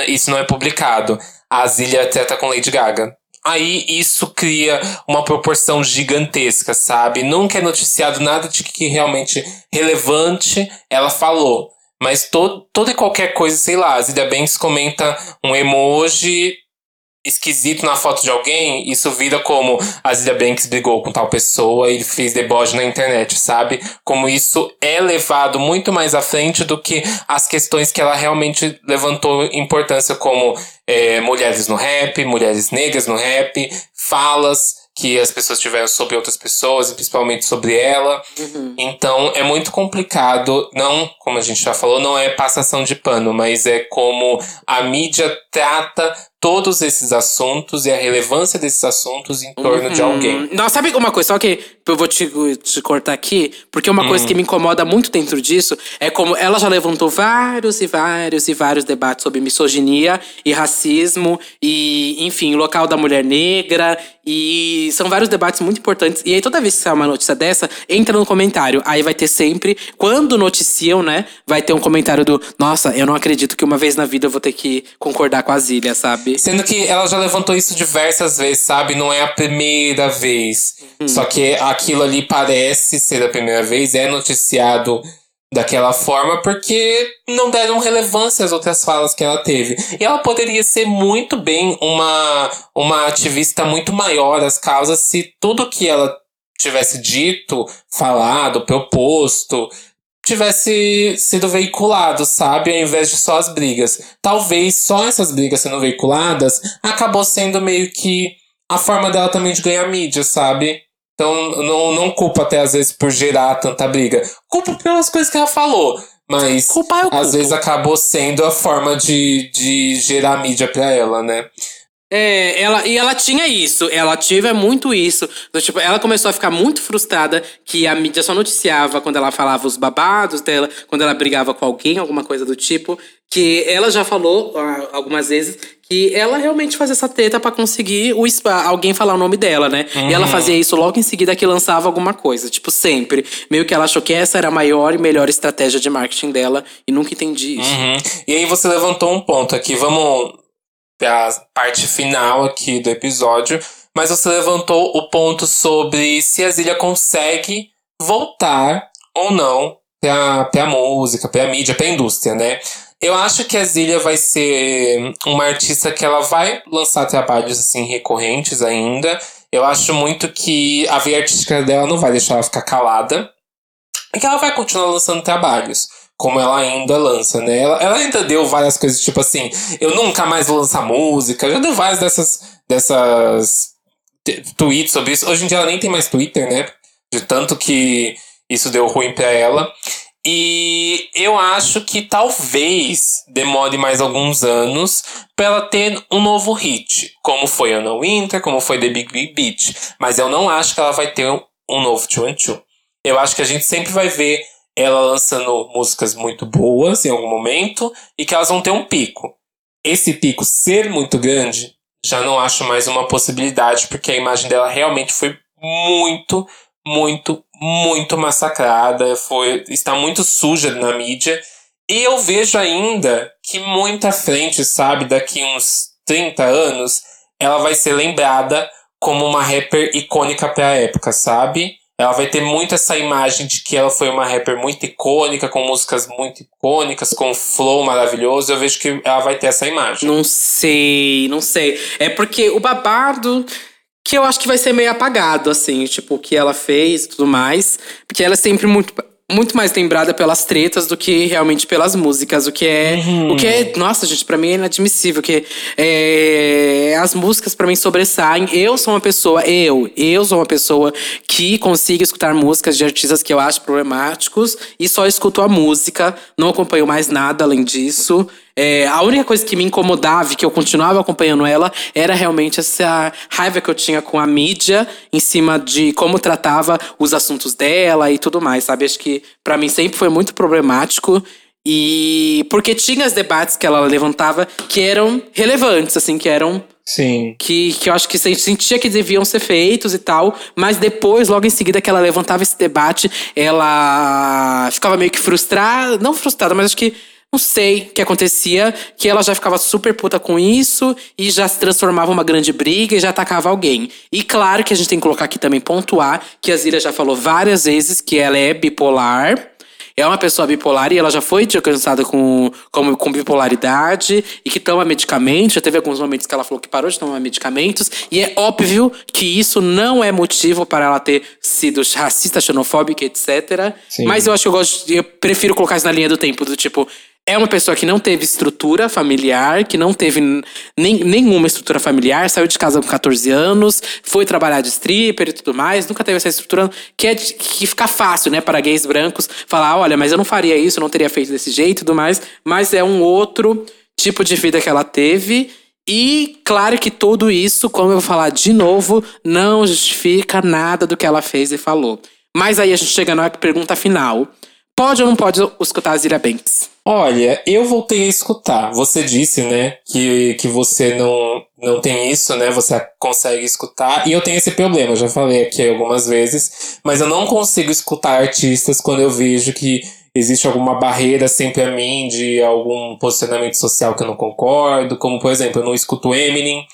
Isso não é publicado. A Zília trata com Lady Gaga. Aí isso cria uma proporção gigantesca, sabe? Nunca é noticiado nada de que realmente relevante ela falou. Mas todo, toda e qualquer coisa, sei lá, a Zília Banks comenta um emoji esquisito na foto de alguém, isso vira como a Zilia Banks brigou com tal pessoa e fez deboche na internet, sabe? Como isso é levado muito mais à frente do que as questões que ela realmente levantou importância, como é, mulheres no rap, mulheres negras no rap, falas que as pessoas tiveram sobre outras pessoas, e principalmente sobre ela. Uhum. Então é muito complicado, não, como a gente já falou, não é passação de pano, mas é como a mídia trata todos esses assuntos e a relevância desses assuntos em torno de Uhum. alguém. Não, sabe uma coisa? Só que eu vou te, te cortar aqui, porque uma coisa que me incomoda muito dentro disso é como ela já levantou vários e vários e vários debates sobre misoginia e racismo e, enfim, local da mulher negra. E são vários debates muito importantes. E aí, toda vez que sai uma notícia dessa, entra no comentário. Aí vai ter sempre, quando noticiam, né? Vai ter um comentário do Nossa, eu não acredito que uma vez na vida eu vou ter que concordar com a Zília, sabe? Sendo que ela já levantou isso diversas vezes, sabe? Não é a primeira vez. Só que aquilo ali parece ser a primeira vez, é noticiado daquela forma porque não deram relevância às outras falas que ela teve. E ela poderia ser muito bem uma, uma ativista muito maior às causas se tudo que ela tivesse dito, falado, proposto, tivesse sido veiculado, sabe? Ao invés de só as brigas. Talvez só essas brigas sendo veiculadas acabou sendo meio que a forma dela também de ganhar mídia, sabe? Então não, não culpa até às vezes por gerar tanta briga. Culpa pelas coisas que ela falou. Mas Culpar eu às vezes acabou sendo a forma de, de gerar mídia pra ela, né? É, ela, e ela tinha isso, ela tive muito isso. Do tipo, ela começou a ficar muito frustrada que a mídia só noticiava quando ela falava os babados dela, quando ela brigava com alguém, alguma coisa do tipo. Que ela já falou ah, algumas vezes que ela realmente fazia essa treta pra conseguir o alguém falar o nome dela, né? E ela fazia isso logo em seguida que lançava alguma coisa, tipo, sempre. Meio que ela achou que essa era a maior e melhor estratégia de marketing dela e nunca entendi isso. Uhum. E aí você levantou um ponto aqui, vamos pra parte final aqui do episódio. Mas você levantou o ponto sobre se a Zília consegue voltar ou não pra, pra música, pra mídia, pra indústria, né? Eu acho que a Zília vai ser uma artista que ela vai lançar trabalhos assim recorrentes ainda. Eu acho muito que a veia artística dela não vai deixar ela ficar calada. E que ela vai continuar lançando trabalhos. Como ela ainda lança, né? Ela, ela ainda deu várias coisas, tipo assim, eu nunca mais vou lançar música. Já deu várias dessas, dessas tweets sobre isso. Hoje em dia ela nem tem mais Twitter, né? De tanto que isso deu ruim pra ela. E eu acho que talvez demore mais alguns anos pra ela ter um novo hit. Como foi Anna Winter, como foi The Big Big Beat. Mas eu não acho que ela vai ter um, novo Two and Two. Eu acho que a gente sempre vai ver ela lançando músicas muito boas em algum momento e que elas vão ter um pico. Esse pico ser muito grande, já não acho mais uma possibilidade, porque a imagem dela realmente foi muito, muito, muito massacrada, foi, está muito suja na mídia. E eu vejo ainda que muito à frente, sabe, daqui uns 30 anos, ela vai ser lembrada como uma rapper icônica pra época, sabe? Ela vai ter muito essa imagem de que ela foi uma rapper muito icônica, com músicas muito icônicas, com flow maravilhoso. Eu vejo que ela vai ter essa imagem. Não sei, não sei. É porque o babado que eu acho que vai ser meio apagado, assim, tipo, o que ela fez e tudo mais. Porque ela é sempre muito, muito mais lembrada pelas tretas do que realmente pelas músicas. O que é. O que é. Nossa, gente, pra mim é inadmissível. Que é, as músicas pra mim sobressaem. Eu sou uma pessoa, eu, eu sou uma pessoa que consigo escutar músicas de artistas que eu acho problemáticos e só escuto a música, não acompanho mais nada além disso. É, a única coisa que me incomodava e que eu continuava acompanhando ela era realmente essa raiva que eu tinha com a mídia em cima de como tratava os assuntos dela e tudo mais, sabe? Acho que pra mim sempre foi muito problemático. E porque tinha os debates que ela levantava que eram relevantes, assim, que eram Sim. que, que eu acho que se- sentia que deviam ser feitos e tal, mas depois, logo em seguida que ela levantava esse debate, ela ficava meio que frustrada, não frustrada, mas acho que não sei o que acontecia, que ela já ficava super puta com isso e já se transformava uma grande briga e já atacava alguém. E claro que a gente tem que colocar aqui também pontuar que a Zira já falou várias vezes que ela é bipolar. É uma pessoa bipolar e ela já foi diagnosticada com, com, com bipolaridade e que toma medicamentos. Já teve alguns momentos que ela falou que parou de tomar medicamentos. E é óbvio que isso não é motivo para ela ter sido racista, xenofóbica, etc. Sim. Mas eu acho que eu gosto. Eu prefiro colocar isso na linha do tempo, do tipo. É uma pessoa que não teve estrutura familiar, que não teve nem, nenhuma estrutura familiar, saiu de casa com 14 anos, foi trabalhar de stripper e tudo mais, nunca teve essa estrutura, que é que fica fácil, né, para gays brancos falar: olha, mas eu não faria isso, eu não teria feito desse jeito e tudo mais, mas é um outro tipo de vida que ela teve. E claro que tudo isso, como eu vou falar de novo, não justifica nada do que ela fez e falou. Mas aí a gente chega na pergunta final. Pode ou não pode escutar a Zira Banks? Olha, eu voltei a escutar. Você disse, né, que, que você não, não tem isso, né? Você consegue escutar. E eu tenho esse problema, já falei aqui algumas vezes. Mas eu não consigo escutar artistas quando eu vejo que existe alguma barreira sempre a mim de algum posicionamento social que eu não concordo. Como, por exemplo, eu não escuto Eminem.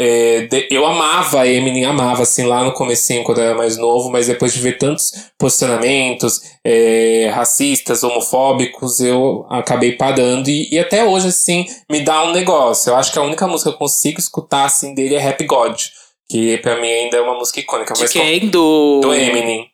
É, de- eu amava Eminem, amava assim lá no comecinho quando eu era mais novo, mas depois de ver tantos posicionamentos é, racistas, homofóbicos, eu acabei parando e, e até hoje assim me dá um negócio. Eu acho que a única música que eu consigo escutar assim dele é Rap God, que pra mim ainda é uma música icônica, De mas quem? Do. do Eminem.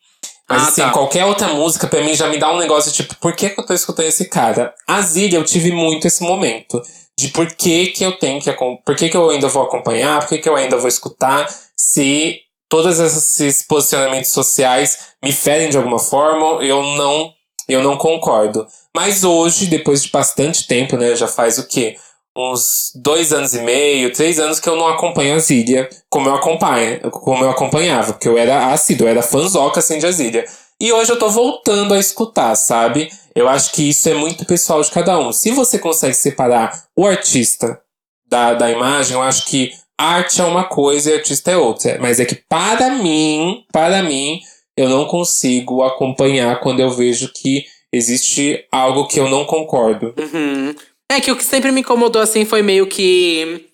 Mas Ah, assim, tá. qualquer outra música pra mim já me dá um negócio tipo, por que, que eu tô escutando esse cara? A Zilha, eu tive muito esse momento. De por que, que eu tenho que Por que, que eu ainda vou acompanhar? Por que, que eu ainda vou escutar? Se todos esses posicionamentos sociais me ferem de alguma forma, eu não, eu não concordo. Mas hoje, depois de bastante tempo, né? Já faz o quê? Uns dois anos e meio, três anos que eu não acompanho a Zília como eu acompanho, como eu acompanhava, porque eu era assíduo, eu era fanzoca assim de Azília. E hoje eu tô voltando a escutar, sabe? Eu acho que isso é muito pessoal de cada um. Se você consegue separar o artista da, da imagem, eu acho que arte é uma coisa e artista é outra. Mas é que para mim, para mim, eu não consigo acompanhar quando eu vejo que existe algo que eu não concordo. Uhum. É que o que sempre me incomodou assim foi meio que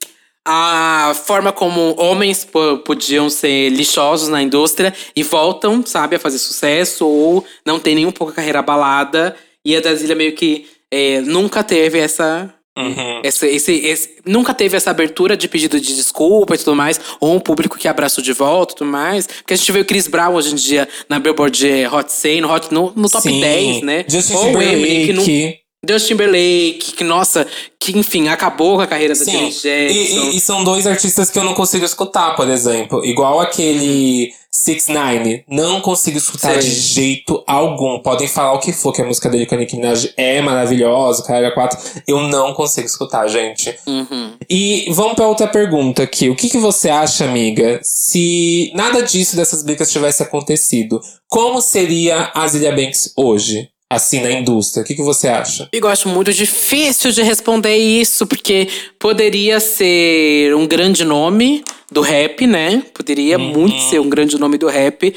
a forma como homens po- podiam ser lixosos na indústria e voltam, sabe, a fazer sucesso ou não tem nem um pouco a carreira abalada. E a Brasília meio que é, nunca teve essa. Uhum. Esse, esse, esse- nunca teve essa abertura de pedido de desculpa e tudo mais, ou um público que abraçou de volta e tudo mais. Porque a gente vê o Chris Brown hoje em dia na Billboard Hot 100, no, Hot, no, no top Sim. 10, né? Justin ou o Eminem, que não. Justin Timberlake, que, nossa, que enfim, acabou com a carreira da Sim, Janet Jackson. e, e- e são dois artistas que eu não consigo escutar, por exemplo. Igual aquele Six Nine. Não consigo escutar Sei. de jeito algum. Podem falar o que for, que a música dele com a Nicki Minaj é maravilhosa, Carrega 4. Eu não consigo escutar, gente. Uhum. E vamos pra outra pergunta aqui. O que, que você acha, amiga, se nada disso dessas brigas tivesse acontecido? Como seria a Zilia Banks hoje? Assim, na indústria. O que, que você acha? Eu acho muito difícil de responder isso, porque poderia ser um grande nome do rap, né? Poderia muito ser um grande nome do rap.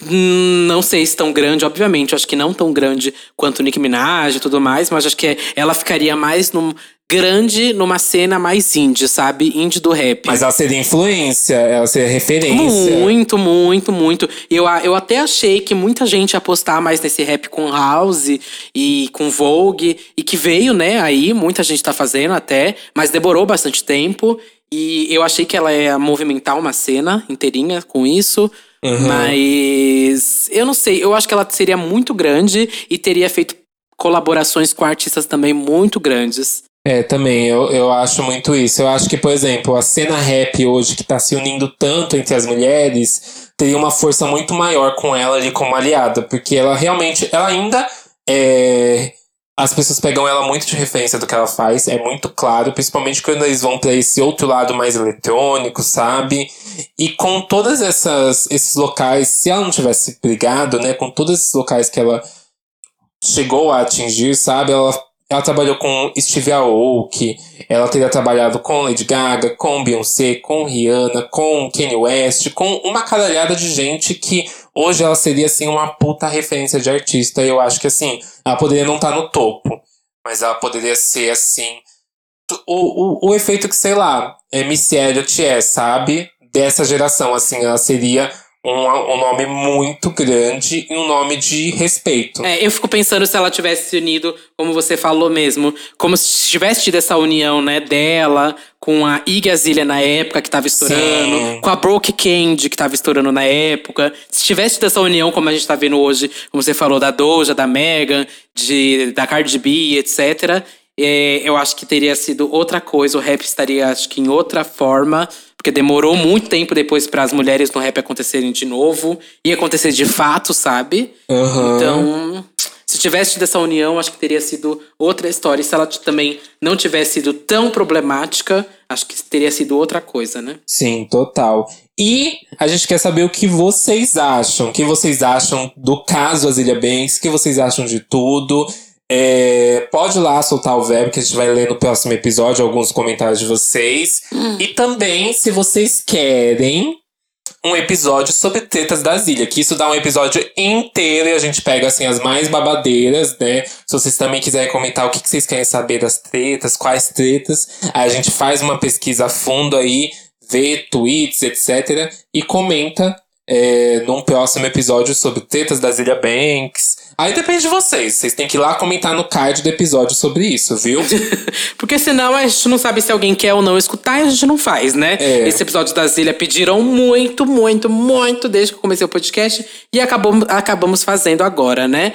Não sei se tão grande, obviamente. Acho que não tão grande quanto Nicki Minaj e tudo mais, mas acho que ela ficaria mais num grande numa cena mais indie, sabe? Indie do rap. Mas ela seria influência, ela seria referência. Muito, muito, muito. Eu, eu até achei que muita gente ia apostar mais nesse rap com House e com Vogue. E que veio, né, aí, muita gente tá fazendo até. Mas demorou bastante tempo. E eu achei que ela ia movimentar uma cena inteirinha com isso. Uhum. Mas eu não sei, eu acho que ela seria muito grande e teria feito colaborações com artistas também muito grandes. É, também, eu, eu acho muito isso. Eu acho que, por exemplo, a cena rap hoje, que tá se unindo tanto entre as mulheres, teria uma força muito maior com ela ali como aliada. Porque ela realmente, ela ainda é. As pessoas pegam ela muito de referência do que ela faz, é muito claro, principalmente quando eles vão pra esse outro lado mais eletrônico, sabe? E com todas essas esses locais, se ela não tivesse brigado, né, com todos esses locais que ela chegou a atingir, sabe? Ela, ela trabalhou com Steve Aoki, ela teria trabalhado com Lady Gaga, com Beyoncé, com Rihanna, com Kanye West, com uma caralhada de gente que hoje ela seria, assim, uma puta referência de artista. Eu acho que, assim, ela poderia não estar no topo, mas ela poderia ser, assim, o, o, o efeito que, sei lá, Missy Elliott é, sabe? Dessa geração, assim, ela seria um, um nome muito grande e um nome de respeito. É, eu fico pensando se ela tivesse se unido, como você falou mesmo, como se tivesse tido essa união, né, dela com a Iggy Azalea na época que tava estourando, Sim. com a Brooke Candy que tava estourando na época. Se tivesse tido essa união, como a gente tá vendo hoje, como você falou, da Doja, da Megan, de, da Cardi B, etc., é, eu acho que teria sido outra coisa. O rap estaria, acho que, em outra forma. Porque demorou muito tempo depois para as mulheres no rap acontecerem de novo. Ia acontecer de fato, sabe? Aham. Então, se tivesse tido essa união, acho que teria sido outra história. E se ela também não tivesse sido tão problemática, acho que teria sido outra coisa, né? Sim, total. E a gente quer saber o que vocês acham. O que vocês acham do caso Azilia Banks? O que vocês acham de tudo? É, pode lá soltar o verbo que a gente vai ler no próximo episódio alguns comentários de vocês. E também, se vocês querem um episódio sobre tretas da Zilha, que isso dá um episódio inteiro e a gente pega assim as mais babadeiras, né? Se vocês também quiserem comentar o que, que vocês querem saber das tretas, quais tretas, aí a gente faz uma pesquisa a fundo aí, vê tweets, etc. e comenta é, num próximo episódio sobre tretas da Zilha Banks. Aí depende de vocês. Vocês têm que ir lá comentar no card do episódio sobre isso, viu? [laughs] Porque senão a gente não sabe se alguém quer ou não escutar e a gente não faz, né? É. Esse episódio da Zilha pediram muito, muito, muito desde que eu comecei o podcast e acabou, acabamos fazendo agora, né?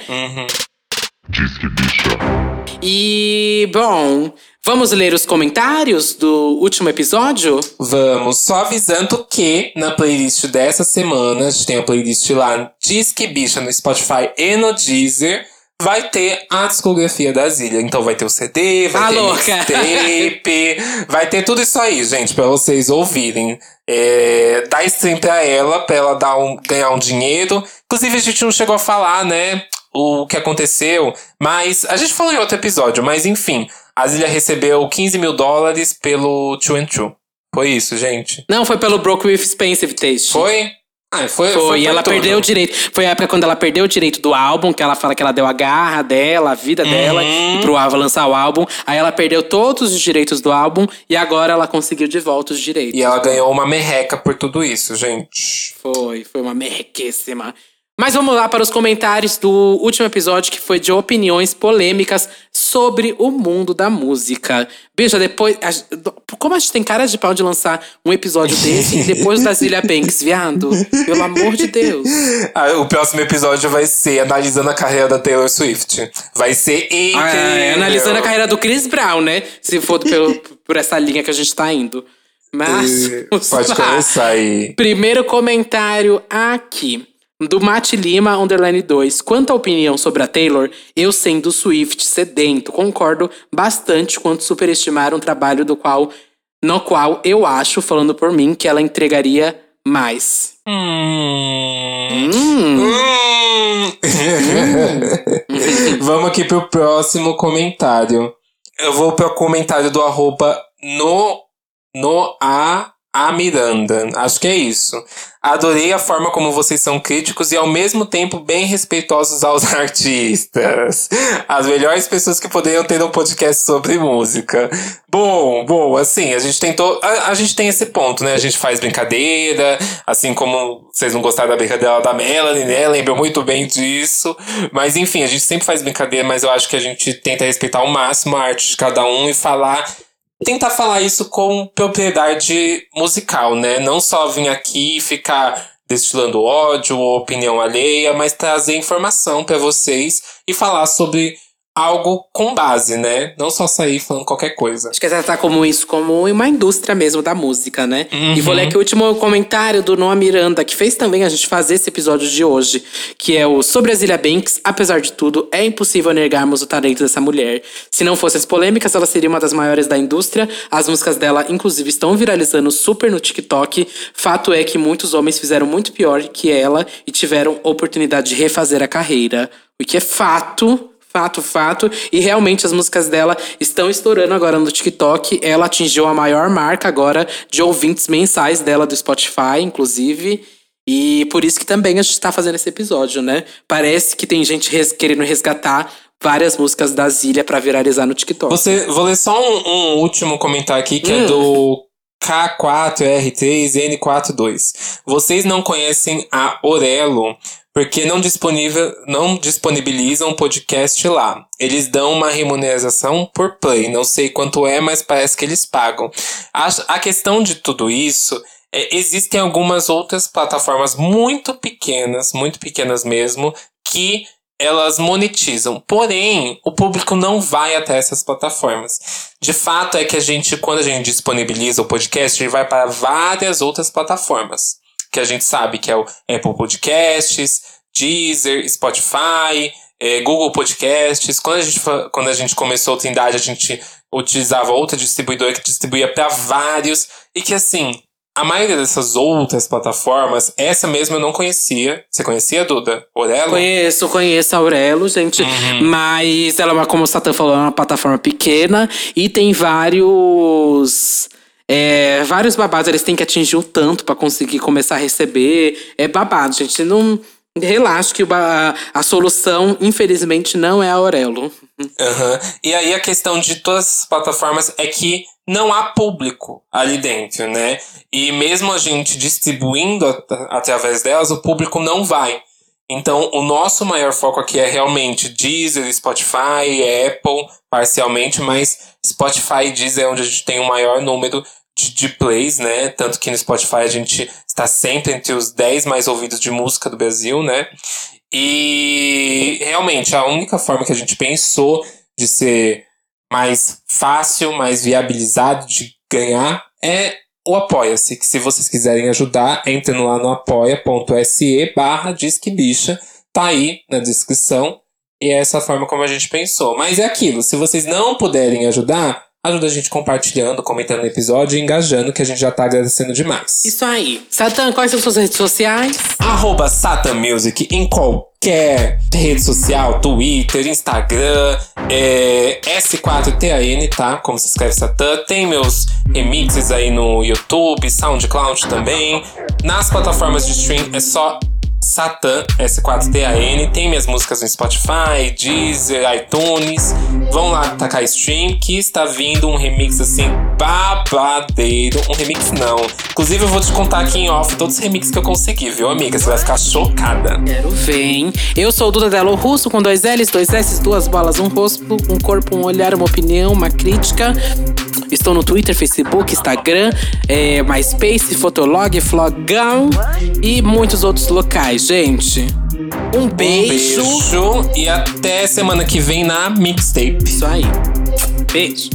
Diz que bicha. E, bom, vamos ler os comentários do último episódio? Vamos, só avisando que na playlist dessa semana, a gente tem a playlist lá Disque Bicha no Spotify e no Deezer. Vai ter a discografia da Zilha. Então vai ter o CD, vai Tá ter louca. mixtape, [laughs] vai ter tudo isso aí, gente, pra vocês ouvirem. É, dá stream pra ela, pra ela dar um, ganhar um dinheiro. Inclusive, a gente não chegou a falar, né, o que aconteceu, mas a gente falou em outro episódio, mas enfim, a Zilha recebeu 15 mil dólares pelo Two and Two. Foi isso, gente. Não, foi pelo Broke with Expensive Taste. Foi? Ah, foi, Foi, e por ela tudo. perdeu o direito. Foi a época quando ela perdeu o direito do álbum, que ela fala que ela deu a garra dela, a vida dela, Uhum. e pro Ava lançar o álbum. Aí ela perdeu todos os direitos do álbum e agora ela conseguiu de volta os direitos. E ela ganhou uma merreca por tudo isso, gente. Foi, foi uma merrequíssima. Mas vamos lá para os comentários do último episódio, que foi de opiniões polêmicas sobre o mundo da música. Beija, depois. a- como a gente tem cara de pau de lançar um episódio desse e [laughs] depois da Zilia Banks, viado? Pelo amor de Deus. [laughs] Ah, o próximo episódio vai ser analisando a carreira da Taylor Swift. Vai ser incrível. Ah, é, analisando a carreira do Chris Brown, né? Se for pelo, por essa linha que a gente tá indo. Mas. Vamos Pode lá. começar aí. Primeiro comentário aqui. Do Mate Lima, underline 2. Quanto à opinião sobre a Taylor, eu sendo Swift sedento, concordo bastante quanto superestimar um trabalho do qual, no qual eu acho, falando por mim, que ela entregaria mais. Hum. Hum. Hum. [laughs] Vamos aqui pro próximo comentário. Eu vou pro comentário do arroba no, no a, a Miranda. Acho que é isso. Adorei a forma como vocês são críticos e ao mesmo tempo bem respeitosos aos [laughs] artistas. As melhores pessoas que poderiam ter um podcast sobre música. Bom, bom, assim, a gente tentou. A, a gente tem esse ponto, né? A gente faz brincadeira, assim como vocês não gostaram da brincadeira da Melanie, né? Lembram muito bem disso. Mas enfim, a gente sempre faz brincadeira, mas eu acho que a gente tenta respeitar ao máximo a arte de cada um e falar tentar falar isso com propriedade musical, né? Não só vir aqui e ficar destilando ódio ou opinião alheia, mas trazer informação pra vocês e falar sobre algo com base, né? Não só sair falando qualquer coisa. Acho que tratar como isso como uma indústria mesmo da música, né? E vou Uhum. ler aqui o último comentário do Noah Miranda, que fez também a gente fazer esse episódio de hoje, que é o sobre a Zilia Banks. Apesar de tudo, é impossível negarmos o talento dessa mulher. Se não fossem as polêmicas, ela seria uma das maiores da indústria. As músicas dela, inclusive, estão viralizando super no TikTok. Fato é que muitos homens fizeram muito pior que ela e tiveram oportunidade de refazer a carreira. O que é fato, Fato, fato. E realmente as músicas dela estão estourando agora no TikTok. Ela atingiu a maior marca agora de ouvintes mensais dela do Spotify, inclusive. E por isso que também a gente tá fazendo esse episódio, né? Parece que tem gente res querendo resgatar várias músicas da Zília pra viralizar no TikTok. Você, vou ler só um, um último comentário aqui, que é Hum. do K4R3N42. Vocês não conhecem a Orelo porque não, disponível, não disponibilizam o podcast lá. Eles dão uma remuneração por play. Não sei quanto é, mas parece que eles pagam. A, a questão de tudo isso é, existem algumas outras plataformas muito pequenas, muito pequenas mesmo, que elas monetizam. Porém, o público não vai até essas plataformas. De fato é que a gente, quando a gente disponibiliza o podcast, ele vai para várias outras plataformas. Que a gente sabe que é o Apple Podcasts, Deezer, Spotify, eh, Google Podcasts. Quando a, gente, quando a gente começou a Trindade, a gente utilizava outra distribuidora que distribuía para vários. E que assim, a maioria dessas outras plataformas, essa mesmo eu não conhecia. Você conhecia, Duda? Orelo? Conheço, conheço a Aurelo, gente. Mas ela, é uma- como o Satan falou, é uma plataforma pequena e tem vários. É, vários babados. Eles têm que atingir o tanto pra conseguir começar a receber. É babado, gente. Não. Relaxa que ba- a solução, infelizmente, não é a Aurelo. Aham. E aí a questão de todas as plataformas é que não há público ali dentro, né? E mesmo a gente distribuindo at- através delas, o público não vai. Então, o nosso maior foco aqui é realmente Deezer, Spotify, Apple, parcialmente, mas Spotify e Deezer é onde a gente tem o maior número de, de plays, né? Tanto que no Spotify a gente está sempre entre os 10 mais ouvidos de música do Brasil, né? E realmente a única forma que a gente pensou de ser mais fácil, mais viabilizado de ganhar é o Apoia-se. Que se vocês quiserem ajudar, entrem lá no apoia.se barra Disque Bicha. Tá aí na descrição. E é essa forma como a gente pensou. Mas é aquilo, se vocês não puderem ajudar, ajuda a gente compartilhando, comentando no episódio e engajando, que a gente já tá agradecendo demais. Isso aí. Satan, quais são suas redes sociais? Arroba Satan Music em qualquer rede social, Twitter, Instagram, é, S4TAN, tá? Como se escreve Satan. Tem meus remixes aí no YouTube, SoundCloud também. Nas plataformas de stream é só Satan, S4TAN. Tem minhas músicas no Spotify, Deezer, iTunes. Vão lá tacar stream que está vindo um remix assim babadeiro. Um remix não. Inclusive eu vou te contar aqui em off todos os remixes que eu consegui, viu, amiga? Você vai ficar chocada. Quero ver, hein? Eu sou o Duda Delo Russo, com dois L's, dois S, duas bolas, um rosto, um corpo, um olhar, uma opinião, uma crítica. Estou no Twitter, Facebook, Instagram, é, MySpace, Fotolog, Flogão e muitos outros locais, gente. Um beijo. Um beijo e até semana que vem na mixtape. Isso aí. Beijo.